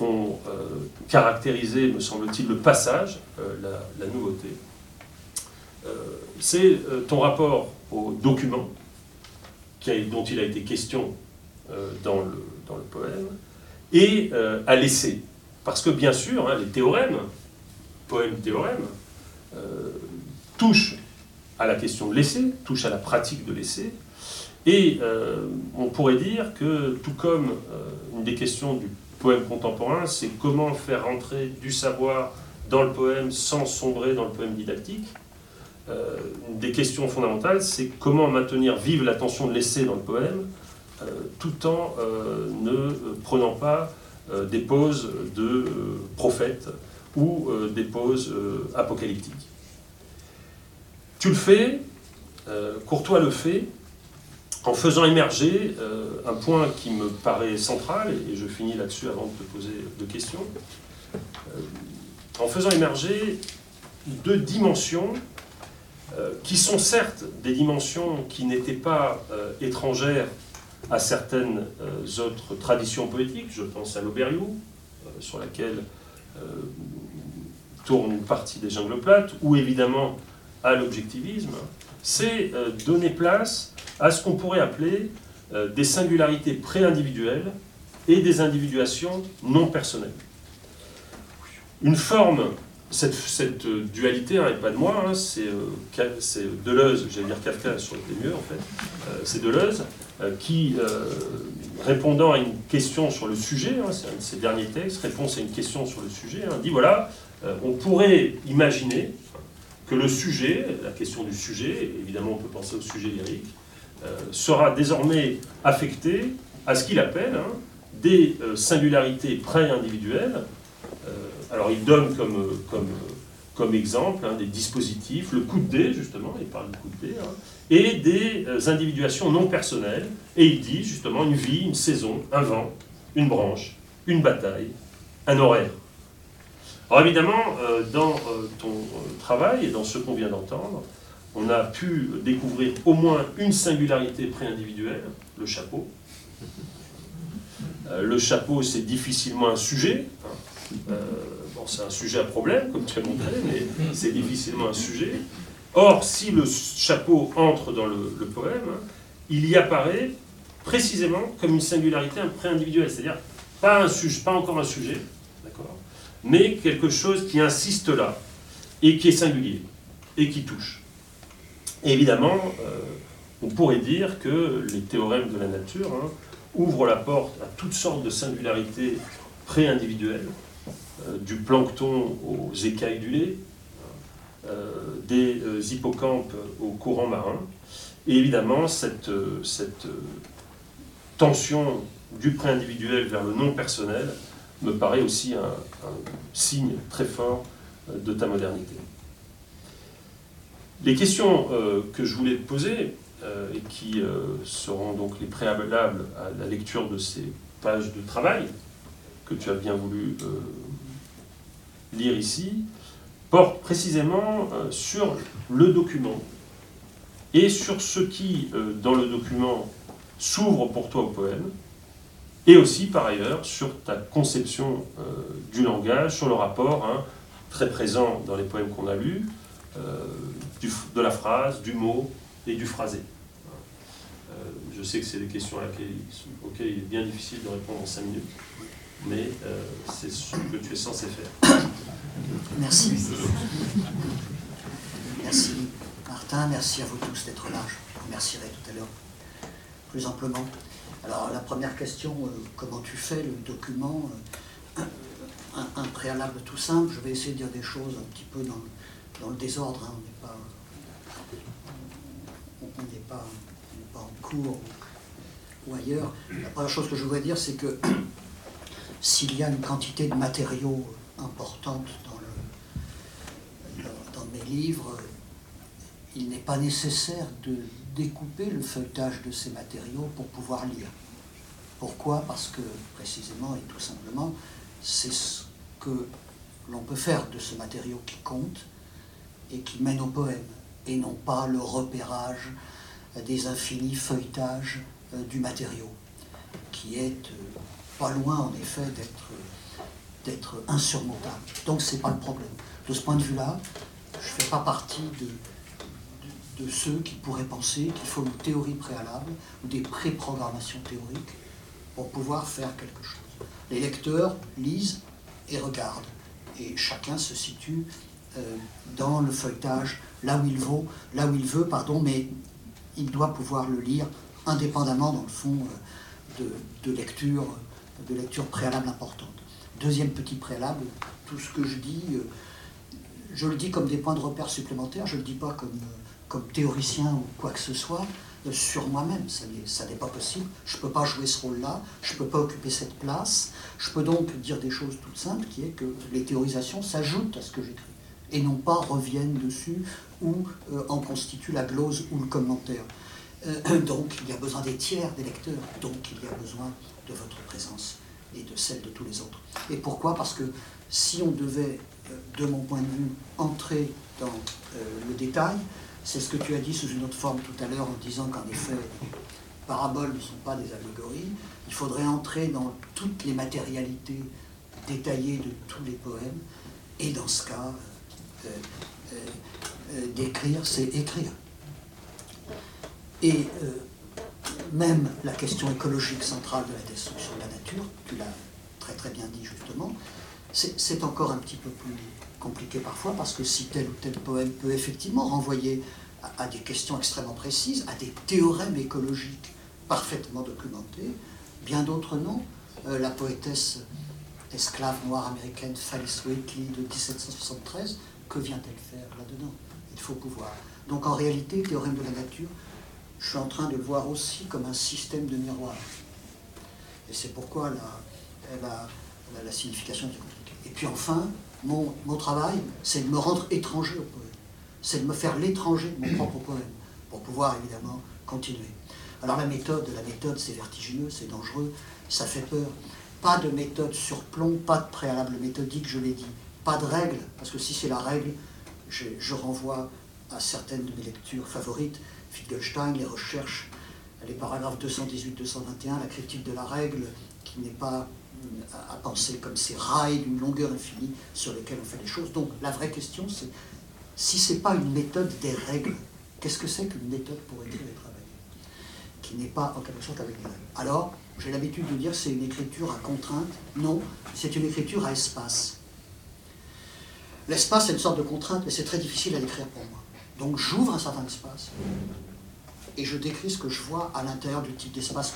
S2: ont caractérisé, me semble-t-il, le passage, la, nouveauté. c'est ton rapport aux documents, dont il a été question dans, le, dans, le, poème, et à l'essai. Parce que bien sûr, hein, les théorèmes, poème-théorème, touchent à la question de l'essai, touchent à la pratique de l'essai, et on pourrait dire que, tout comme une des questions du poème contemporain, c'est comment faire rentrer du savoir dans le poème sans sombrer dans le poème didactique. Euh, une des questions fondamentales, c'est comment maintenir vive l'attention de l'essai dans le poème, euh, tout en euh, ne prenant pas des poses de prophète ou des poses apocalyptiques. Tu le fais, Courtois le fait, en faisant émerger un point qui me paraît central, et je finis là-dessus avant de te poser deux questions, en faisant émerger deux dimensions euh, qui sont certes des dimensions qui n'étaient pas euh, étrangères à certaines euh, autres traditions poétiques, je pense à l'Auberiou, sur laquelle tourne une partie des jungles plates, ou évidemment à l'objectivisme, c'est donner place à ce qu'on pourrait appeler des singularités pré-individuelles et des individuations non personnelles. Une forme cette, euh, dualité hein, pas de moi, hein, euh, c'est Deleuze, j'allais dire Kafka, ça aurait été mieux en fait, euh, c'est Deleuze qui, répondant à une question sur le sujet, hein, c'est un de ses derniers textes, réponse à une question sur le sujet, dit voilà, on pourrait imaginer que le sujet, la question du sujet, évidemment on peut penser au sujet lyrique, sera désormais affecté à ce qu'il appelle des singularités pré-individuelles. Alors il donne comme, comme, comme exemple hein, des dispositifs, le coup de dé justement, il parle du coup de dé, hein, et des euh, individuations non personnelles, et il dit justement une vie, une saison, un vent, une branche, une bataille, un horaire. Alors évidemment, euh, dans euh, ton travail et dans ce qu'on vient d'entendre, on a pu découvrir au moins une singularité pré-individuelle, le chapeau. le chapeau, c'est difficilement un sujet. Hein c'est un sujet à problème, comme tu as montré, mais c'est difficilement un sujet. Or, si le chapeau entre dans le, poème, il y apparaît précisément comme une singularité, un pré-individuel, c'est-à-dire pas, un pas encore un sujet, d'accord, mais quelque chose qui insiste là, et qui est singulier, et qui touche. évidemment, euh, on pourrait dire que les théorèmes de la nature hein, ouvrent la porte à toutes sortes de singularités pré-individuelles, euh, du plancton aux écailles du lait, des euh, hippocampes aux courants marins, et évidemment cette, cette tension du pré-individuel vers le non-personnel me paraît aussi un, signe très fort de ta modernité. Les questions que je voulais te poser, et qui seront donc les préalables à la lecture de ces pages de travail que tu as bien voulu lire ici, porte précisément euh, sur le document et sur ce qui, euh, dans le document, s'ouvre pour toi au poème, et aussi par ailleurs sur ta conception euh, du langage, sur le rapport hein, très présent dans les poèmes qu'on a lus, de la phrase, du mot et du phrasé. je sais que c'est des questions auxquelles il est bien difficile de répondre en cinq minutes mais euh, c'est ce que tu es censé faire.
S1: Merci. Merci Martin, merci à vous tous d'être là. Je vous remercierai tout à l'heure plus amplement. Alors la première question, euh, comment tu fais le document euh, un, préalable tout simple, je vais essayer de dire des choses un petit peu dans, le désordre, hein. on n'est pas, pas, pas en cours ou ailleurs. La première chose que je voudrais dire, c'est que s'il y a une quantité de matériaux importante dans, dans mes livres, il n'est pas nécessaire de découper le feuilletage de ces matériaux pour pouvoir lire. Pourquoi? Parce que précisément et tout simplement, c'est ce que l'on peut faire de ce matériau qui compte et qui mène au poème, et non pas le repérage des infinis feuilletages euh, du matériau, qui est euh, pas loin en effet d'être insurmontable. Donc c'est pas le problème. De ce point de vue-là, je ne fais pas partie de, de ceux qui pourraient penser qu'il faut une théorie préalable ou des préprogrammations théoriques pour pouvoir faire quelque chose. Les lecteurs lisent et regardent, et chacun se situe euh, dans le feuilletage là où il veut, là où il veut, pardon, mais il doit pouvoir le lire indépendamment, dans le fond, euh, de, de lecture, de lecture préalable importante. Deuxième petit préalable, tout ce que je dis, euh, je le dis comme des points de repère supplémentaires, je ne le dis pas comme, comme théoricien ou quoi que ce soit, euh, sur moi-même, ça n'est pas possible. Je ne peux pas jouer ce rôle-là, je ne peux pas occuper cette place. Je peux donc dire des choses toutes simples, qui est que les théorisations s'ajoutent à ce que j'écris, et non pas reviennent dessus ou euh, en constituent la glose ou le commentaire. Euh, donc il y a besoin des tiers, des lecteurs, donc il y a besoin de votre présence et de celle de tous les autres. Et pourquoi? Parce que si on devait, de mon point de vue, entrer dans le détail, c'est ce que tu as dit sous une autre forme tout à l'heure en disant qu'en effet, les paraboles ne sont pas des allégories. Il faudrait entrer dans toutes les matérialités détaillées de tous les poèmes. Et dans ce cas, euh, euh, euh, d'écrire, c'est écrire. Et même la question écologique centrale de la destruction de la nature, tu l'as très très bien dit justement, c'est encore un petit peu plus compliqué parfois parce que si tel ou tel poème peut effectivement renvoyer à, des questions extrêmement précises, à des théorèmes écologiques parfaitement documentés, bien d'autres non. Euh, la poétesse esclave noire américaine Phyllis Wheatley de 1773, que vient-elle faire là-dedans? Il faut pouvoir. Donc en réalité, théorème de la nature, je suis en train de le voir aussi comme un système de miroir. Et c'est pourquoi la, la, la, signification est compliquée. Et puis enfin, mon, mon travail, c'est de me rendre étranger au poème. C'est de me faire l'étranger de mon propre poème, pour pouvoir évidemment continuer. Alors la méthode, la méthode, c'est vertigineux, c'est dangereux, ça fait peur. Pas de méthode sur plomb, pas de préalable méthodique, je l'ai dit. Pas de règle, parce que si c'est la règle, je, je, renvoie à certaines de mes lectures favorites, Wittgenstein, les recherches, les paragraphes 218-221, la critique de la règle, qui n'est pas à penser comme ces rails d'une longueur infinie sur lesquels on fait les choses. Donc la vraie question, c'est si ce n'est pas une méthode des règles, qu'est-ce que c'est qu'une méthode pour écrire et travailler Qui n'est pas en quelque sorte avec les règles? Alors, j'ai l'habitude de dire c'est une écriture à contrainte. Non, c'est une écriture à espace. L'espace est une sorte de contrainte, mais c'est très difficile à décrire pour moi. Donc j'ouvre un certain espace et je décris ce que je vois à l'intérieur du type d'espace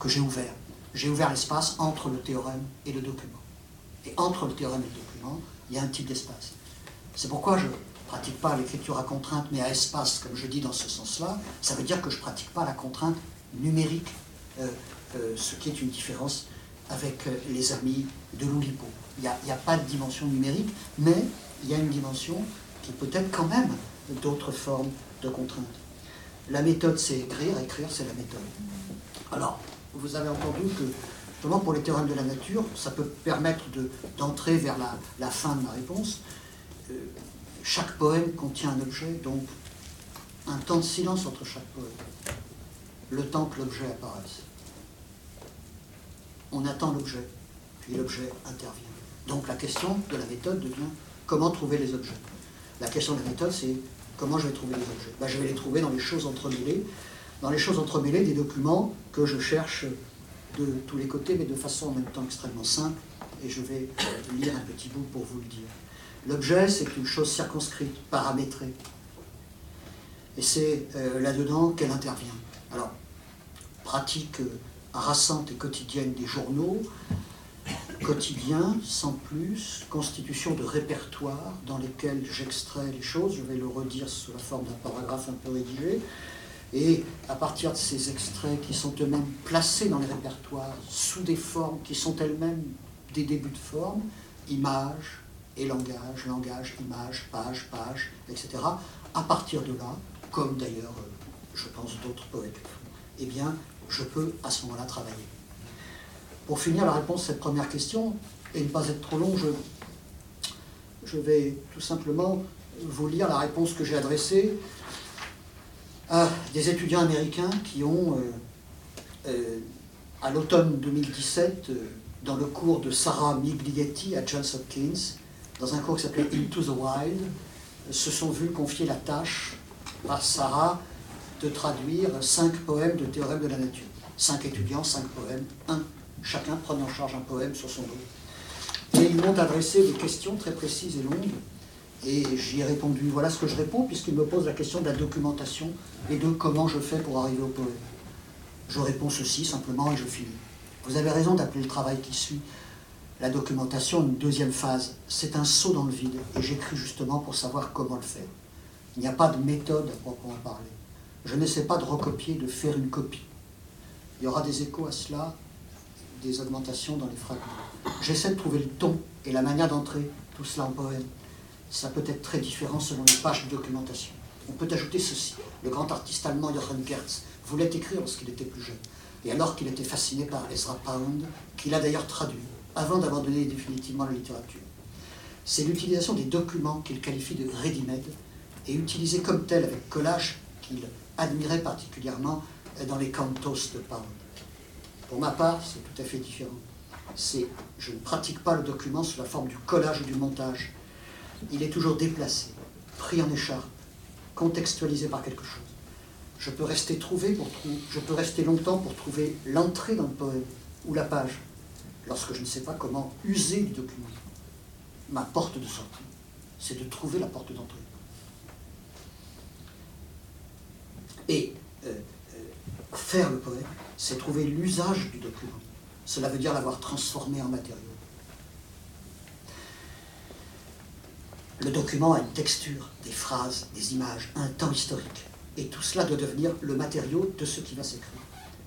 S1: que j'ai ouvert j'ai ouvert l'espace entre le théorème et le document. Et entre le théorème et le document, il y a un type d'espace. C'est pourquoi je ne pratique pas l'écriture à contrainte, mais à espace, comme je dis dans ce sens-là. Ça veut dire que je ne pratique pas la contrainte numérique, euh, euh, ce qui est une différence avec euh, les amis de l'Oulipo. Il n'y a, a, pas de dimension numérique, mais il y a une dimension qui peut être quand même d'autres formes de contrainte. La méthode, c'est écrire, écrire, c'est la méthode. Alors, vous avez entendu que, justement, pour les théorèmes de la nature, ça peut permettre d'entrer vers la, fin de ma réponse. Euh, chaque poème contient un objet, donc un temps de silence entre chaque poème, le temps que l'objet apparaisse. On attend l'objet, puis l'objet intervient. Donc la question de la méthode devient comment trouver les objets. La question de la méthode, c'est comment je vais trouver les objets. Ben, je vais les trouver dans les choses entremêlées, dans les choses entremêlées des documents que je cherche de tous les côtés, mais de façon en même temps extrêmement simple, et je vais lire un petit bout pour vous le dire. L'objet, c'est une chose circonscrite, paramétrée. Et c'est euh, là-dedans qu'elle intervient. Alors, pratique euh, et quotidienne des journaux, quotidien, sans plus, constitution de répertoires dans lesquels j'extrais les choses, je vais le redire sous la forme d'un paragraphe un peu rédigé, et à partir de ces extraits qui sont eux-mêmes placés dans les répertoires sous des formes qui sont elles-mêmes des débuts de forme, images et langage, langage, image, page, page, etc. À partir de là, comme d'ailleurs, euh, je pense, d'autres poètes, eh bien, je peux à ce moment-là travailler. Pour finir la réponse à cette première question, et ne pas être trop long, je, vais tout simplement vous lire la réponse que j'ai adressée à des étudiants américains qui ont, euh, euh, à l'automne 2017, euh, dans le cours de Sarah Miglietti à Johns Hopkins, dans un cours qui s'appelait Into the Wild, se sont vus confier la tâche par Sarah de traduire cinq poèmes de théorème de la nature. Cinq étudiants, cinq poèmes, un, chacun prenant en charge un poème sur son dos. Et ils m'ont adressé des questions très précises et longues, et j'y ai répondu. Voilà ce que je réponds, puisqu'ils me posent la question de la documentation et de comment je fais pour arriver au poème. Je réponds ceci simplement et je finis. Vous avez raison d'appeler le travail qui suit la documentation une deuxième phase. C'est un saut dans le vide, et j'écris justement pour savoir comment le faire. Il n'y a pas de méthode à proprement parler. Je n'essaie pas de recopier, de faire une copie. Il y aura des échos à cela, des augmentations dans les fragments. J'essaie de trouver le ton et la manière d'entrer tout cela en poème. Ça peut être très différent selon les pages de documentation. On peut ajouter ceci. Le grand artiste allemand Johann Gertz voulait écrire lorsqu'il était plus jeune. Et alors qu'il était fasciné par Ezra Pound, qu'il a d'ailleurs traduit, avant d'abandonner définitivement la littérature. C'est l'utilisation des documents qu'il qualifie de ready-made, et utilisés comme tel avec collage qu'il admirait particulièrement dans les cantos de Pound. Pour ma part, c'est tout à fait différent. Je ne pratique pas le document sous la forme du collage ou du montage. Il est toujours déplacé, pris en écharpe, contextualisé par quelque chose. Je peux rester je peux rester longtemps pour trouver l'entrée dans le poème ou la page, lorsque je ne sais pas comment user du document. Ma porte de sortie, c'est de trouver la porte d'entrée. Et euh, euh, faire le poème, c'est trouver l'usage du document. Cela veut dire l'avoir transformé en matériau. Le document a une texture, des phrases, des images, un temps historique. Et tout cela doit devenir le matériau de ce qui va s'écrire.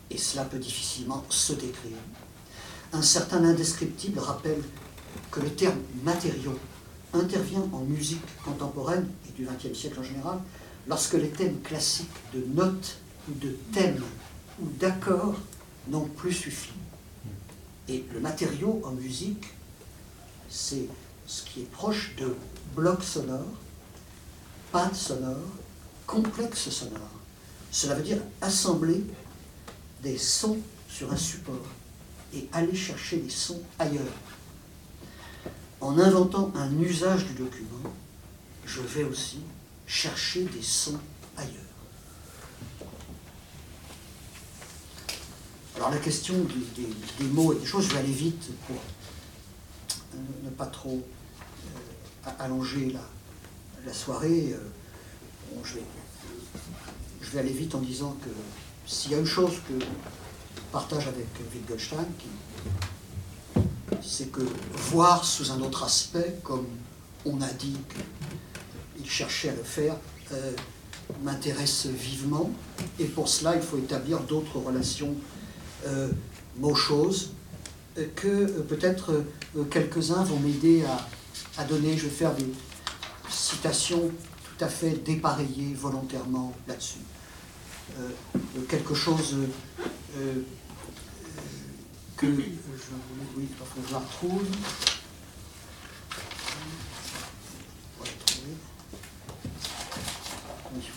S1: Et cela peut difficilement se décrire. Un certain indescriptible rappelle que le terme matériau intervient en musique contemporaine et du XXe siècle en général lorsque les thèmes classiques de notes ou de thèmes ou d'accords n'ont plus suffi. Et le matériau en musique, c'est ce qui est proche de blocs sonores, pattes sonores, complexes sonores. Cela veut dire assembler des sons sur un support et aller chercher des sons ailleurs. En inventant un usage du document, je vais aussi chercher des sons ailleurs. Alors la question des, mots et des choses, je vais aller vite pour euh, ne pas trop euh, allonger la, soirée. Euh, je, vais, je, vais, aller vite en disant que s'il y a une chose que je partage avec Wittgenstein, c'est que voir sous un autre aspect, comme on a dit que il cherchait à le faire, m'intéresse vivement. Et pour cela, il faut établir d'autres relations euh, mots-choses euh, que peut-être quelques-uns vont m'aider à, donner. Je vais faire des citations tout à fait dépareillées volontairement là-dessus. quelque chose que je, oui, je la retrouve.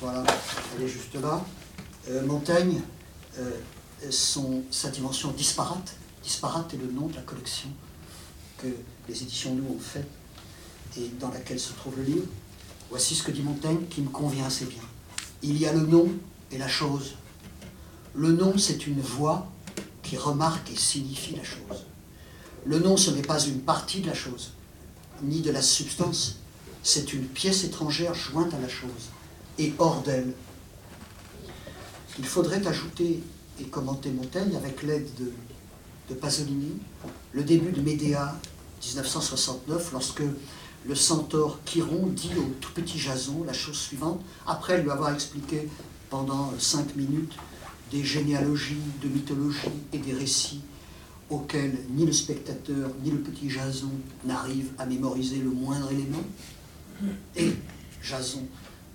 S1: Voilà, elle est juste là. Euh, Montaigne, euh, son, sa dimension disparate, disparate est le nom de la collection que les éditions nous ont faite et dans laquelle se trouve le livre. Voici ce que dit Montaigne qui me convient assez bien. Il y a le nom et la chose. Le nom, c'est une voix qui remarque et signifie la chose. Le nom, ce n'est pas une partie de la chose, ni de la substance, c'est une pièce étrangère jointe à la chose et hors d'elle. Il faudrait ajouter et commenter Montaigne avec l'aide de, de Pasolini, le début de Médéa 1969, lorsque le centaure Chiron dit au tout petit Jason la chose suivante, après lui avoir expliqué pendant cinq minutes des généalogies, de mythologies et des récits auxquels ni le spectateur ni le petit Jason n'arrivent à mémoriser le moindre élément. Et Jason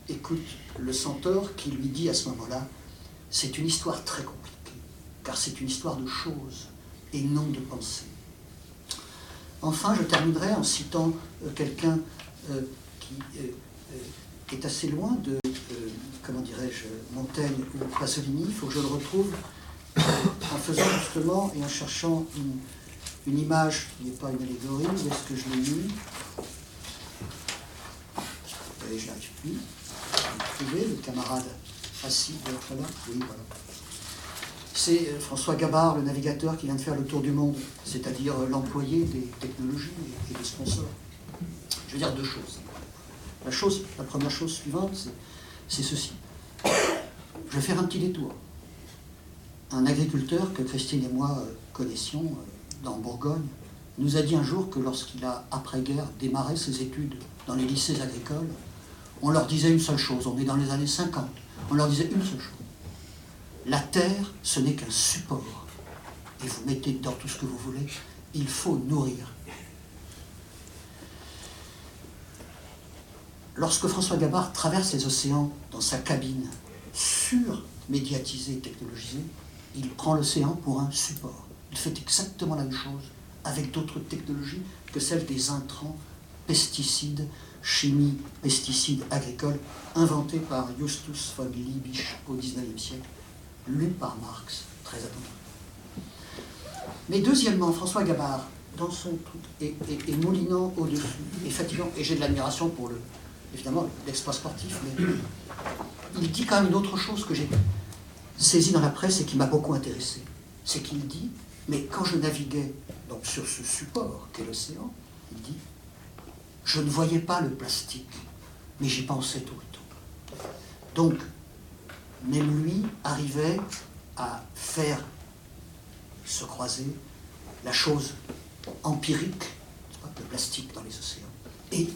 S1: écoute le centaure qui lui dit à ce moment-là, c'est une histoire très compliquée, car c'est une histoire de choses et non de pensées. Enfin, je terminerai en citant euh, quelqu'un euh, qui euh, est assez loin de, comment dirais-je, Montaigne ou Pasolini, il faut que je le retrouve en faisant justement et en cherchant une, image qui n'est pas une allégorie, où est-ce que je l'ai mis? Et je n'arrive plus. le camarade C'est euh, François Gabard, le navigateur, qui vient de faire le tour du monde, c'est-à-dire euh, l'employé des technologies et des sponsors. Je veux dire deux choses. La, chose, la première chose suivante, c'est ceci. Je vais faire un petit détour. Un agriculteur que Christine et moi euh, connaissions dans Bourgogne nous a dit un jour que lorsqu'il a, après-guerre, démarré ses études dans les lycées agricoles, on leur disait une seule chose, on est dans les années 50, on leur disait une seule chose. La terre, ce n'est qu'un support. Et vous mettez dedans tout ce que vous voulez, il faut nourrir. Lorsque François Gabard traverse les océans dans sa cabine, sur-médiatisée, technologisée, il prend l'océan pour un support. Il fait exactement la même chose avec d'autres technologies que celles des intrants, pesticides, chimie, pesticides agricoles, inventés par Justus von Liebig au XIXe siècle, lu par Marx, très attentif. Mais deuxièmement, François Gabard, dans son truc, est, moulinant au-dessus, et fatigant, et j'ai de l'admiration pour le, évidemment, l'exploit sportif, mais il dit quand même une autre chose que j'ai saisi dans la presse et qui m'a beaucoup intéressé. C'est qu'il dit, mais quand je naviguais donc sur ce support qu'est l'océan, il dit, je ne voyais pas le plastique, mais j'y pensais tout le temps. Donc, même lui arrivait à faire se croiser la chose empirique, le plastique dans les océans, et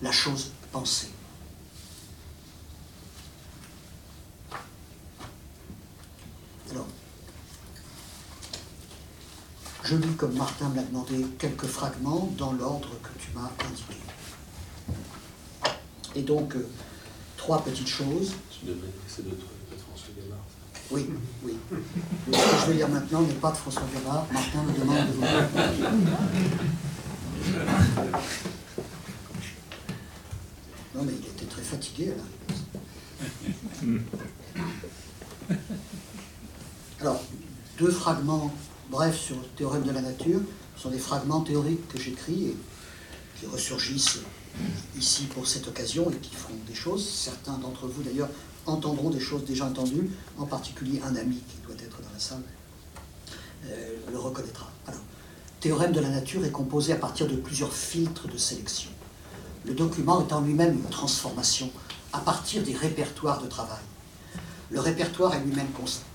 S1: la chose pensée. Alors, je lis, comme Martin me l'a demandé, quelques fragments dans l'ordre que tu m'as indiqué. Et donc, euh, trois petites choses.
S2: Tu devrais de, de François Gabard.
S1: Oui, oui. ce que je vais lire maintenant n'est pas de François Gabard. Martin me demande de vous. Non, mais il était très fatigué là. Alors, deux fragments brefs sur le théorème de la nature sont des fragments théoriques que j'écris et qui ressurgissent ici pour cette occasion et qui feront des choses. Certains d'entre vous d'ailleurs entendront des choses déjà entendues, en particulier un ami qui doit être dans la salle euh, le reconnaîtra. Alors, théorème de la nature est composé à partir de plusieurs filtres de sélection. Le document est en lui-même une transformation à partir des répertoires de travail. Le répertoire est lui-même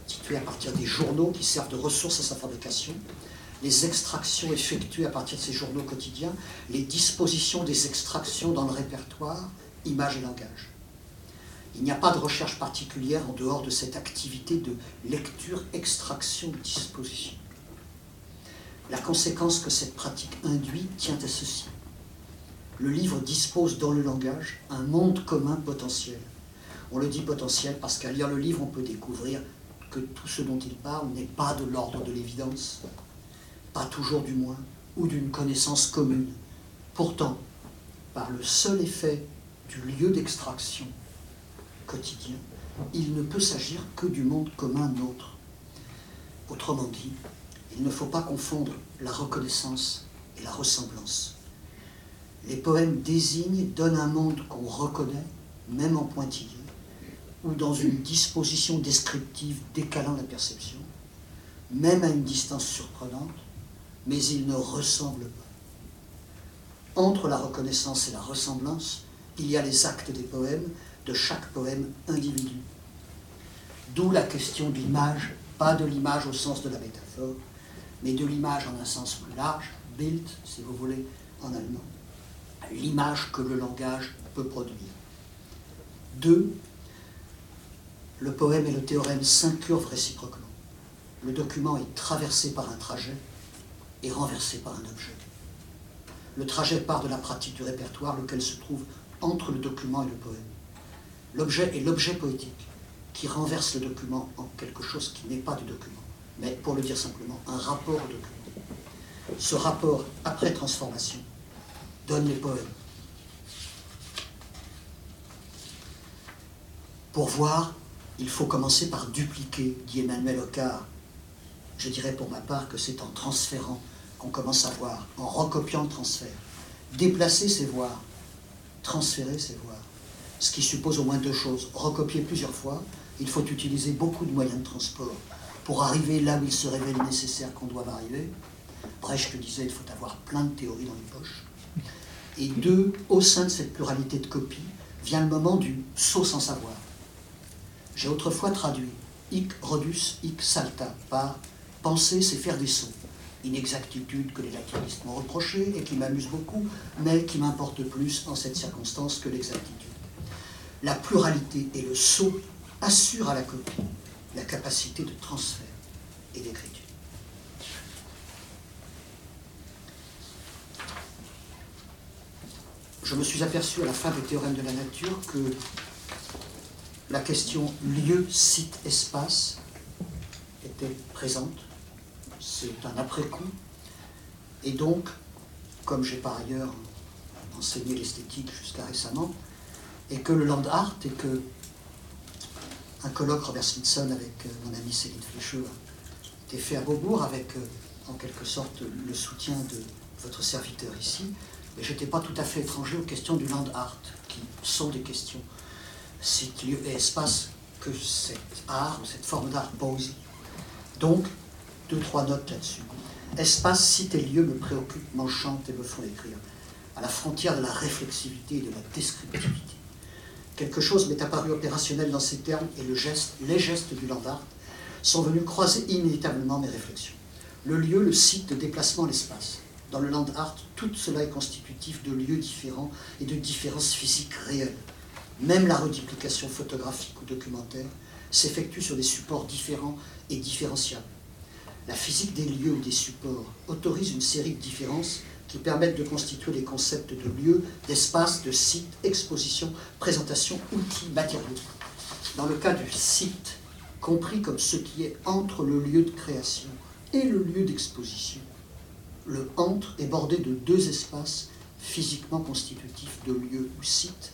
S1: constitué à partir des journaux qui servent de ressources à sa fabrication, les extractions effectuées à partir de ces journaux quotidiens, les dispositions des extractions dans le répertoire, images et langage. Il n'y a pas de recherche particulière en dehors de cette activité de lecture, extraction, disposition. La conséquence que cette pratique induit tient à ceci. Le livre dispose dans le langage un monde commun potentiel. On le dit potentiel parce qu'à lire le livre, on peut découvrir que tout ce dont il parle n'est pas de l'ordre de l'évidence, pas toujours du moins, ou d'une connaissance commune. Pourtant, par le seul effet du lieu d'extraction quotidien, il ne peut s'agir que du monde commun nôtre. Autrement dit, il ne faut pas confondre la reconnaissance et la ressemblance. Les poèmes désignent, donnent un monde qu'on reconnaît, même en pointillé, ou dans une disposition descriptive décalant la perception, même à une distance surprenante, mais ils ne ressemblent pas. Entre la reconnaissance et la ressemblance, il y a les actes des poèmes, de chaque poème individu. D'où la question de l'image, pas de l'image au sens de la métaphore, mais de l'image en un sens plus large, Bild, si vous voulez, en allemand. L'image que le langage peut produire. Deux, le poème et le théorème s'incurvent réciproquement. Le document est traversé par un trajet et renversé par un objet. Le trajet part de la pratique du répertoire, lequel se trouve entre le document et le poème. L'objet est l'objet poétique qui renverse le document en quelque chose qui n'est pas du document, mais pour le dire simplement, un rapport au document. Ce rapport, après transformation, donne les poèmes. Pour voir, il faut commencer par dupliquer, dit Emmanuel Ocar. Je dirais pour ma part que c'est en transférant qu'on commence à voir, en recopiant le transfert. Déplacer, c'est voir. Transférer, c'est voir. ce qui suppose au moins deux choses. Recopier plusieurs fois, il faut utiliser beaucoup de moyens de transport pour arriver là où il se révèle nécessaire qu'on doit arriver. Brecht disait il faut avoir plein de théories dans les poches. Et deux, au sein de cette pluralité de copies, vient le moment du saut sans savoir. J'ai autrefois traduit hic rodus hic salta par penser c'est faire des sauts. Inexactitude que les latinistes m'ont reproché et qui m'amuse beaucoup, mais qui m'importe plus en cette circonstance que l'exactitude. La pluralité et le saut assurent à la copie la capacité de transfert et d'écriture. Je me suis aperçu à la fin des théorèmes de la nature que la question lieu, site, espace était présente. C'est un après-coup. Et donc, comme j'ai par ailleurs enseigné l'esthétique jusqu'à récemment, et que le land art et que un colloque Robert Smithson avec euh, mon ami Céline Flécheux a été fait à Beaubourg avec euh, en quelque sorte le soutien de votre serviteur ici. Mais je n'étais pas tout à fait étranger aux questions du land art, qui sont des questions site, lieu et espace que cet art, cette forme d'art pose. Donc, deux, trois notes là-dessus. Espace, et lieu me préoccupent, m'enchantent et me font écrire, à la frontière de la réflexivité et de la descriptivité. Quelque chose m'est apparu opérationnel dans ces termes et le geste, les gestes du land art sont venus croiser inévitablement mes réflexions. Le lieu, le site, le déplacement, l'espace. Dans le land art, tout cela est constitutif de lieux différents et de différences physiques réelles. Même la reduplication photographique ou documentaire s'effectue sur des supports différents et différenciables. La physique des lieux ou des supports autorise une série de différences qui permettent de constituer les concepts de lieu, d'espace, de site, exposition, présentation, outils, matériaux. Dans le cas du site, compris comme ce qui est entre le lieu de création et le lieu d'exposition, le entre est bordé de deux espaces physiquement constitutifs de lieu ou site,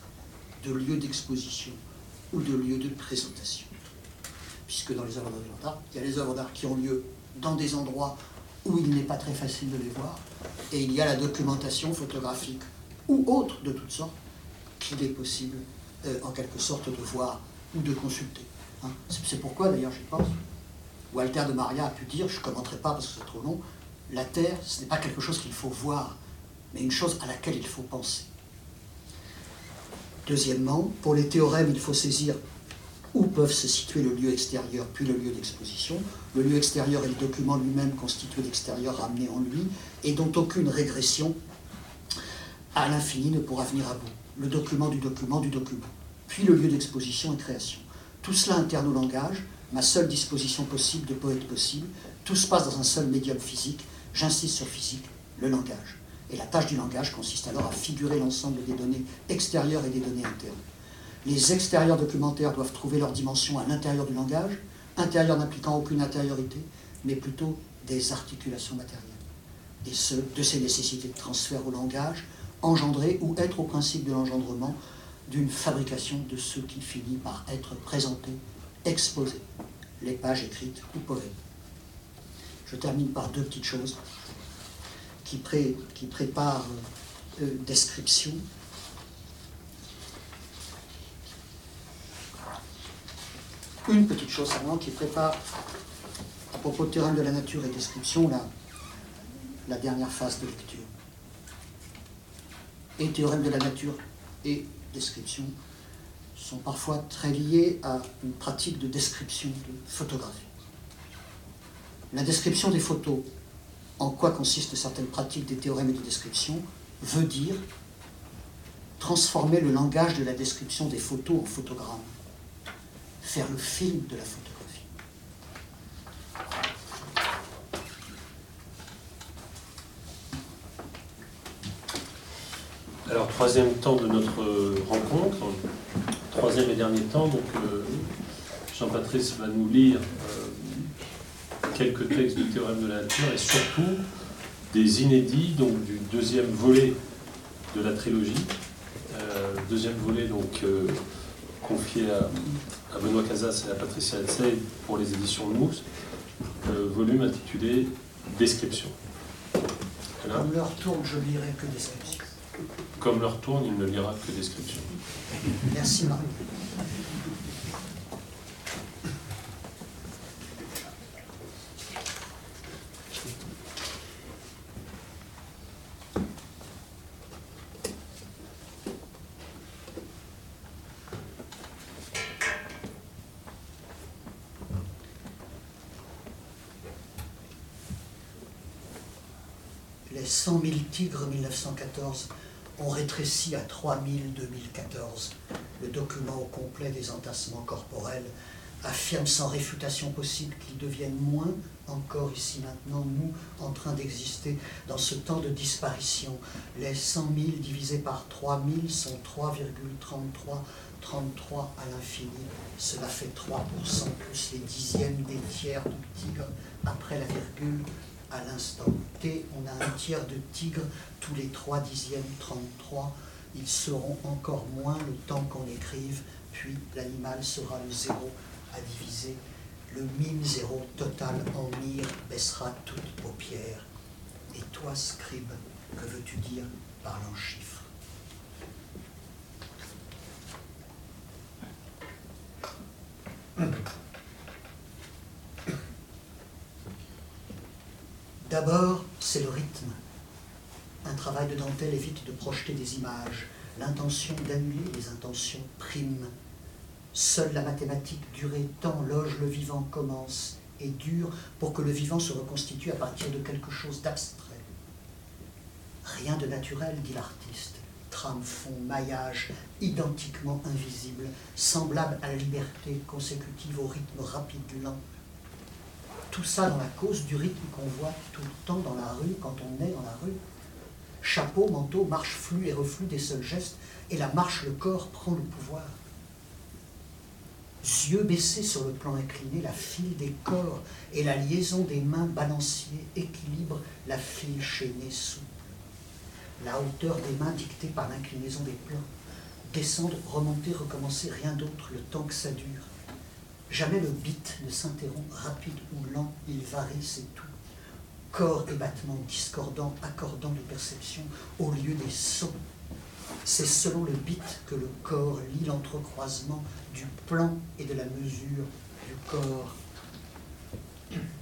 S1: de lieu d'exposition ou de lieu de présentation. Puisque dans les œuvres d'art, il y a les œuvres d'art qui ont lieu dans des endroits où il n'est pas très facile de les voir, et il y a la documentation photographique ou autre de toutes sortes qu'il est possible euh, en quelque sorte de voir ou de consulter. Hein. C'est pourquoi d'ailleurs je pense, Walter de Maria a pu dire, je ne commenterai pas parce que c'est trop long, la Terre ce n'est pas quelque chose qu'il faut voir, mais une chose à laquelle il faut penser. Deuxièmement, pour les théorèmes, il faut saisir où peuvent se situer le lieu extérieur puis le lieu d'exposition. Le lieu extérieur est le document lui-même constitué d'extérieur ramené en lui et dont aucune régression à l'infini ne pourra venir à bout. Le document du document du document. Puis le lieu d'exposition et création. Tout cela interne au langage, ma seule disposition possible de poète possible. Tout se passe dans un seul médium physique. J'insiste sur physique, le langage. Et la tâche du langage consiste alors à figurer l'ensemble des données extérieures et des données internes. Les extérieurs documentaires doivent trouver leur dimension à l'intérieur du langage, intérieur n'impliquant aucune intériorité, mais plutôt des articulations matérielles. Et ce, de ces nécessités de transfert au langage, engendrer ou être au principe de l'engendrement d'une fabrication de ce qui finit par être présenté, exposé, les pages écrites ou poèmes. Je termine par deux petites choses qui, préparent euh, description une petite chose seulement qui prépare, à propos de terrain de la nature et description, la, la dernière phase de lecture. Et théorème de la nature et description sont parfois très liés à une pratique de description de photographie. La description des photos, en quoi consistent certaines pratiques des théorèmes et de description, veut dire transformer le langage de la description des photos en photogramme faire le film de la photographie.
S2: Alors, troisième temps de notre rencontre, troisième et dernier temps, donc euh, Jean-Patrice va nous lire euh, quelques textes du théorème de la nature et surtout des inédits, donc du deuxième volet de la trilogie. Euh, deuxième volet, donc confié à, à Benoît Casas et à Patricia Elsey pour les éditions de Mousse, euh, volume intitulé Description.
S1: Comme leur tourne, je lirai que description.
S2: Comme leur tourne, il ne lira que description.
S1: Merci Marie. les 100 000 tigres 1914 ont rétréci à 3 000 2014. Le document au complet des entassements corporels affirme sans réfutation possible qu'ils deviennent moins encore ici maintenant, nous, en train d'exister dans ce temps de disparition. Les 100 000 divisés par 3 000 sont 3,33 33 à l'infini. Cela fait 3% plus les dixièmes des tiers du tigre après la virgule à l'instant T, on a un tiers de tigre tous les 3 dixièmes 33. Ils seront encore moins le temps qu'on écrive, puis l'animal sera le zéro à diviser. Le mime zéro total en mire baissera toutes paupières. Et toi, scribe, que veux-tu dire par l'en chiffres D'abord, c'est le rythme. Un travail de dentelle évite de projeter des images. L'intention d'annuler les intentions prime. Seule la mathématique durée temps loge le vivant commence et dure pour que le vivant se reconstitue à partir de quelque chose d'abstrait. Rien de naturel, dit l'artiste. Trame, fond, maillage, identiquement invisible, semblable à la liberté consécutive au rythme rapide lent tout ça dans la cause du rythme qu'on voit tout le temps dans la rue, quand on est dans la rue. Chapeau, manteau, marche, flux et reflux des seuls gestes, et la marche, le corps prend le pouvoir. Yeux baissés sur le plan incliné, la file des corps et la liaison des mains balanciers équilibrent la file chaînée souple. La hauteur des mains dictée par l'inclinaison des plans. Descendre, remonter, recommencer, rien d'autre, le temps que ça dure. Jamais le beat ne s'interrompt, rapide ou lent, il varie, c'est tout. Corps et battements discordants, accordant de perception au lieu des sons. C'est selon le beat que le corps lit l'entrecroisement du plan et de la mesure du corps.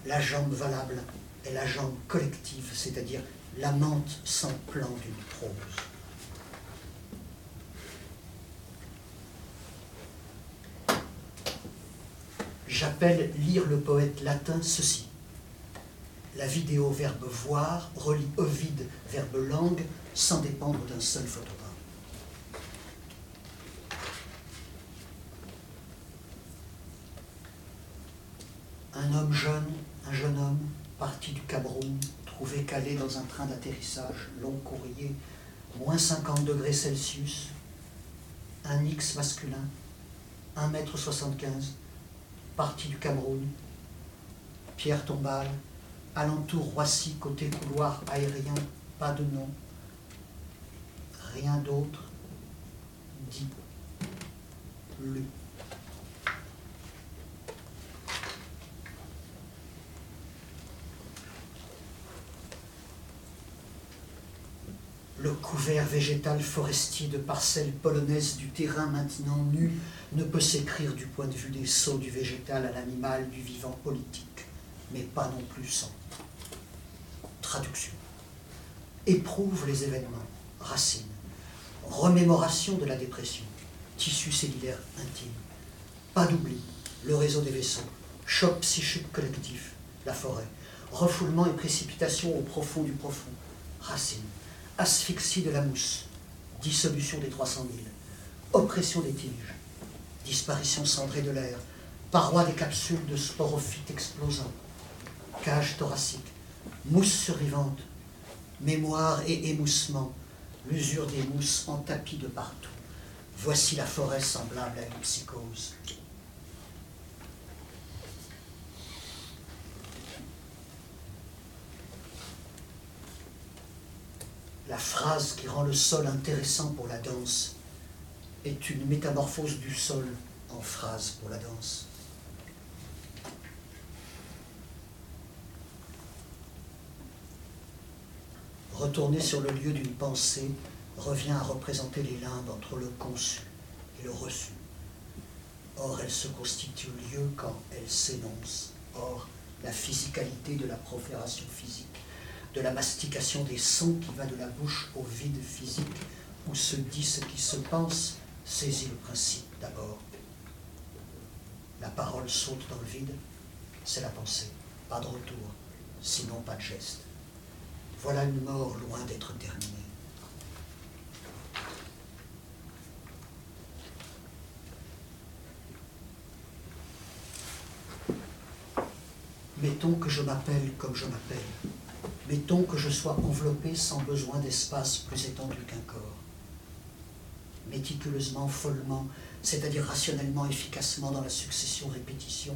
S1: La jambe valable est la jambe collective, c'est-à-dire l'amante sans plan d'une prose. J'appelle lire le poète latin ceci. La vidéo verbe voir relie Ovide verbe langue sans dépendre d'un seul photographe. Un homme jeune, un jeune homme, parti du Cameroun, trouvé calé dans un train d'atterrissage, long courrier, moins 50 degrés Celsius, un X masculin, 1m75, partie du Cameroun, pierre tombale, alentour Roissy, côté couloir aérien, pas de nom, rien d'autre, dit, lu. Le couvert végétal forestier de parcelles polonaises du terrain maintenant nu ne peut s'écrire du point de vue des sauts du végétal à l'animal, du vivant politique, mais pas non plus sans. Traduction. Éprouve les événements, racine, remémoration de la dépression, tissu cellulaire intime, pas d'oubli, le réseau des vaisseaux, choc psychique collectif, la forêt, refoulement et précipitation au profond du profond, racine, asphyxie de la mousse, dissolution des 300 000, oppression des tiges, disparition cendrée de l'air, parois des capsules de sporophytes explosant, cage thoracique, mousse survivante, mémoire et émoussement, l'usure des mousses en tapis de partout. Voici la forêt semblable à une psychose. La phrase qui rend le sol intéressant pour la danse est une métamorphose du sol en phrase pour la danse. Retourner sur le lieu d'une pensée revient à représenter les limbes entre le conçu et le reçu. Or, elle se constitue lieu quand elle s'énonce. Or, la physicalité de la profération physique, de la mastication des sons qui va de la bouche au vide physique, où se dit ce qui se pense, saisit le principe d'abord. La parole saute dans le vide, c'est la pensée, pas de retour, sinon pas de geste. Voilà une mort loin d'être terminée. Mettons que je m'appelle comme je m'appelle. Mettons que je sois enveloppé sans besoin d'espace plus étendu qu'un corps. Méticuleusement, follement, c'est-à-dire rationnellement, efficacement dans la succession-répétition,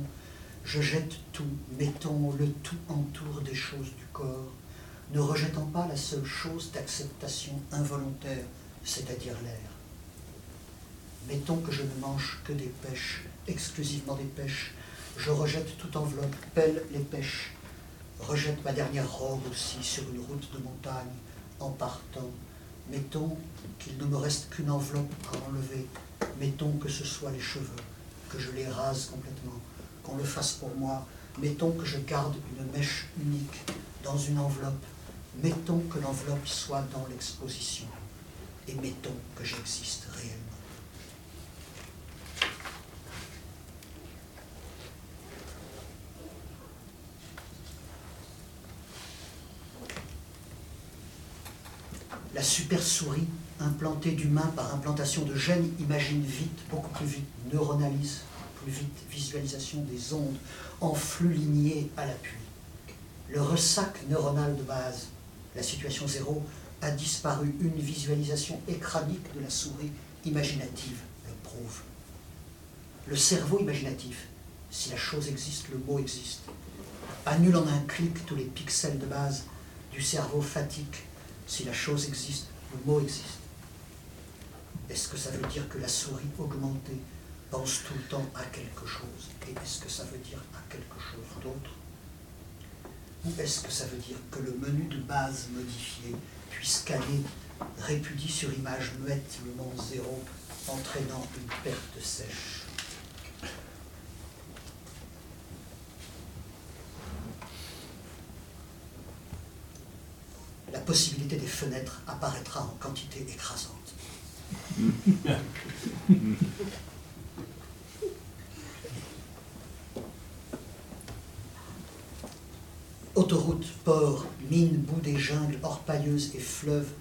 S1: je jette tout, mettons le tout entour des choses du corps, ne rejetant pas la seule chose d'acceptation involontaire, c'est-à-dire l'air. Mettons que je ne mange que des pêches, exclusivement des pêches, je rejette toute enveloppe, pelle les pêches, rejette ma dernière robe aussi sur une route de montagne en partant. Mettons qu'il ne me reste qu'une enveloppe à enlever. Mettons que ce soit les cheveux, que je les rase complètement, qu'on le fasse pour moi. Mettons que je garde une mèche unique dans une enveloppe. Mettons que l'enveloppe soit dans l'exposition. Et mettons que j'existe réellement. La super-souris, implantée d'humain par implantation de gènes, imagine vite, beaucoup plus vite, neuronalise plus vite, visualisation des ondes en flux lignés à l'appui. Le ressac neuronal de base, la situation zéro, a disparu. Une visualisation écranique de la souris imaginative le prouve. Le cerveau imaginatif, si la chose existe, le mot existe, annule en un clic tous les pixels de base du cerveau fatigue si la chose existe, le mot existe. Est-ce que ça veut dire que la souris augmentée pense tout le temps à quelque chose Et est-ce que ça veut dire à quelque chose d'autre Ou est-ce que ça veut dire que le menu de base modifié, puis scanné, répudie sur image muette le monde zéro, entraînant une perte sèche la possibilité des fenêtres apparaîtra en quantité écrasante. Autoroutes, ports, mines, bouts des jungles, orpailleuses et fleuves,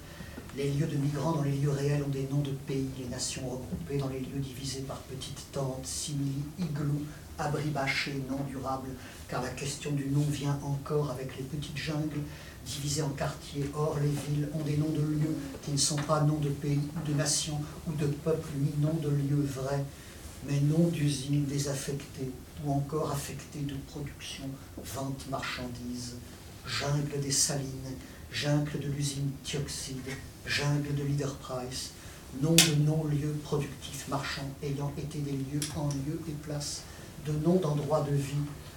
S1: les lieux de migrants dans les lieux réels ont des noms de pays, les nations regroupées dans les lieux divisés par petites tentes, simili, igloos, abris bâchés, non durables, car la question du nom vient encore avec les petites jungles divisées en quartiers. Or, les villes ont des noms de lieux qui ne sont pas noms de pays, de nations ou de peuples, ni noms de lieux vrais, mais noms d'usines désaffectées ou encore affectées de production, vente, marchandises, jungle des salines, jungle de l'usine Thioxide, jungle de Leader Price, nom de non-lieux productifs marchands ayant été des lieux en lieu et place, de noms d'endroits de vie,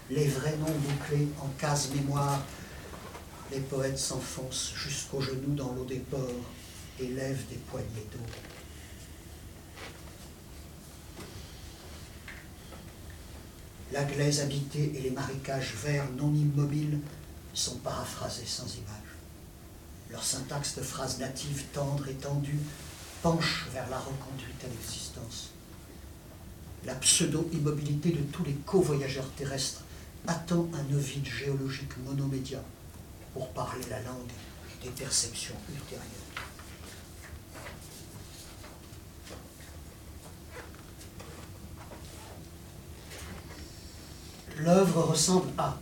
S1: les vrais noms bouclés en case mémoire. Les poètes s'enfoncent jusqu'aux genoux dans l'eau des ports et lèvent des poignées d'eau. La glaise habitée et les marécages verts non immobiles sont paraphrasés sans image. Leur syntaxe de phrases natives tendres et tendues penche vers la reconduite à l'existence. La pseudo-immobilité de tous les co-voyageurs terrestres attend un ovide géologique monomédia pour parler la langue des perceptions ultérieures. L'œuvre ressemble à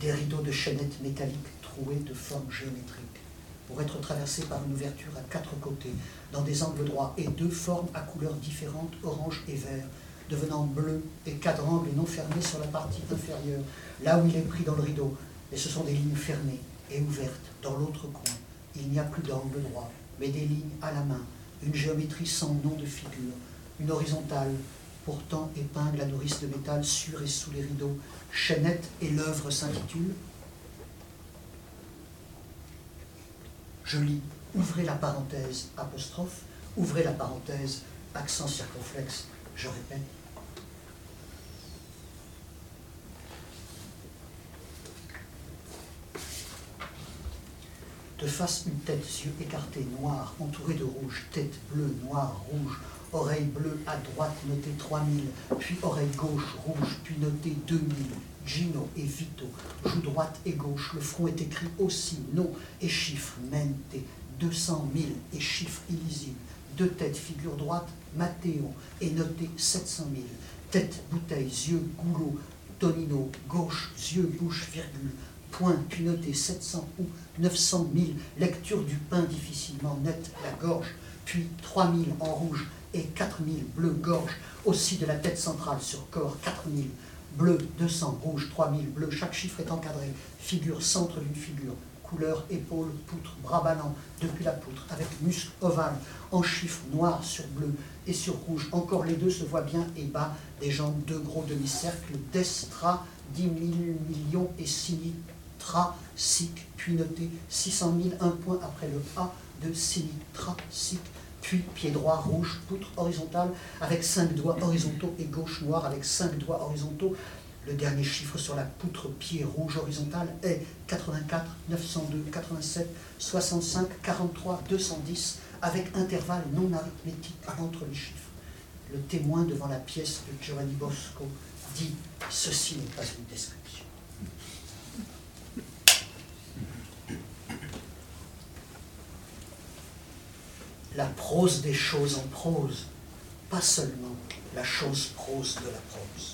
S1: des rideaux de chaînettes métalliques troués de formes géométriques pour être traversés par une ouverture à quatre côtés, dans des angles droits, et deux formes à couleurs différentes, orange et vert, devenant bleu et quadrangle et non fermé sur la partie inférieure, là où il est pris dans le rideau. Et ce sont des lignes fermées et ouvertes dans l'autre coin. Il n'y a plus d'angle droit, mais des lignes à la main, une géométrie sans nom de figure, une horizontale, pourtant épingle la nourrice de métal sur et sous les rideaux. Chaînette et l'œuvre s'intitule Je lis ouvrez la parenthèse, apostrophe, ouvrez la parenthèse, accent circonflexe, je répète, de face une tête, yeux écartés, noirs, entourés de rouge, tête bleue, noire, rouge, oreille bleue à droite, notée 3000, puis oreille gauche, rouge, puis notée 2000, Gino et Vito, joue droite et gauche, le front est écrit aussi, nom et chiffre, mente, 200 000 et chiffre illisible, deux têtes, figure droite, Matteo, et noté 700 000, tête, bouteille, yeux, goulot, Tonino, gauche, yeux, bouche, virgule, point, noté 700 ou 900 000, lecture du pain difficilement net, la gorge, puis 3000 en rouge et 4000 bleu gorge, aussi de la tête centrale sur corps 4000, bleu 200, rouge 3000, bleu, chaque chiffre est encadré, figure, centre d'une figure, couleur, épaule, poutre, bras ballants depuis la poutre, avec muscle ovale, en chiffres noir sur bleu et sur rouge, encore les deux se voient bien et bas, des jambes, deux gros demi-cercles, destra, 10 000 millions et sinitra, sic, puis noté 600 000, un point après le A de sinitra, sic, puis pied droit rouge, poutre horizontale avec cinq doigts horizontaux et gauche noir avec cinq doigts horizontaux. Le dernier chiffre sur la poutre pied rouge horizontale est 84 902 87 65 43 210 avec intervalle non arithmétique entre les chiffres. Le témoin devant la pièce de Giovanni Bosco dit Ceci n'est pas une description. la prose des choses en prose, pas seulement la chose prose de la prose.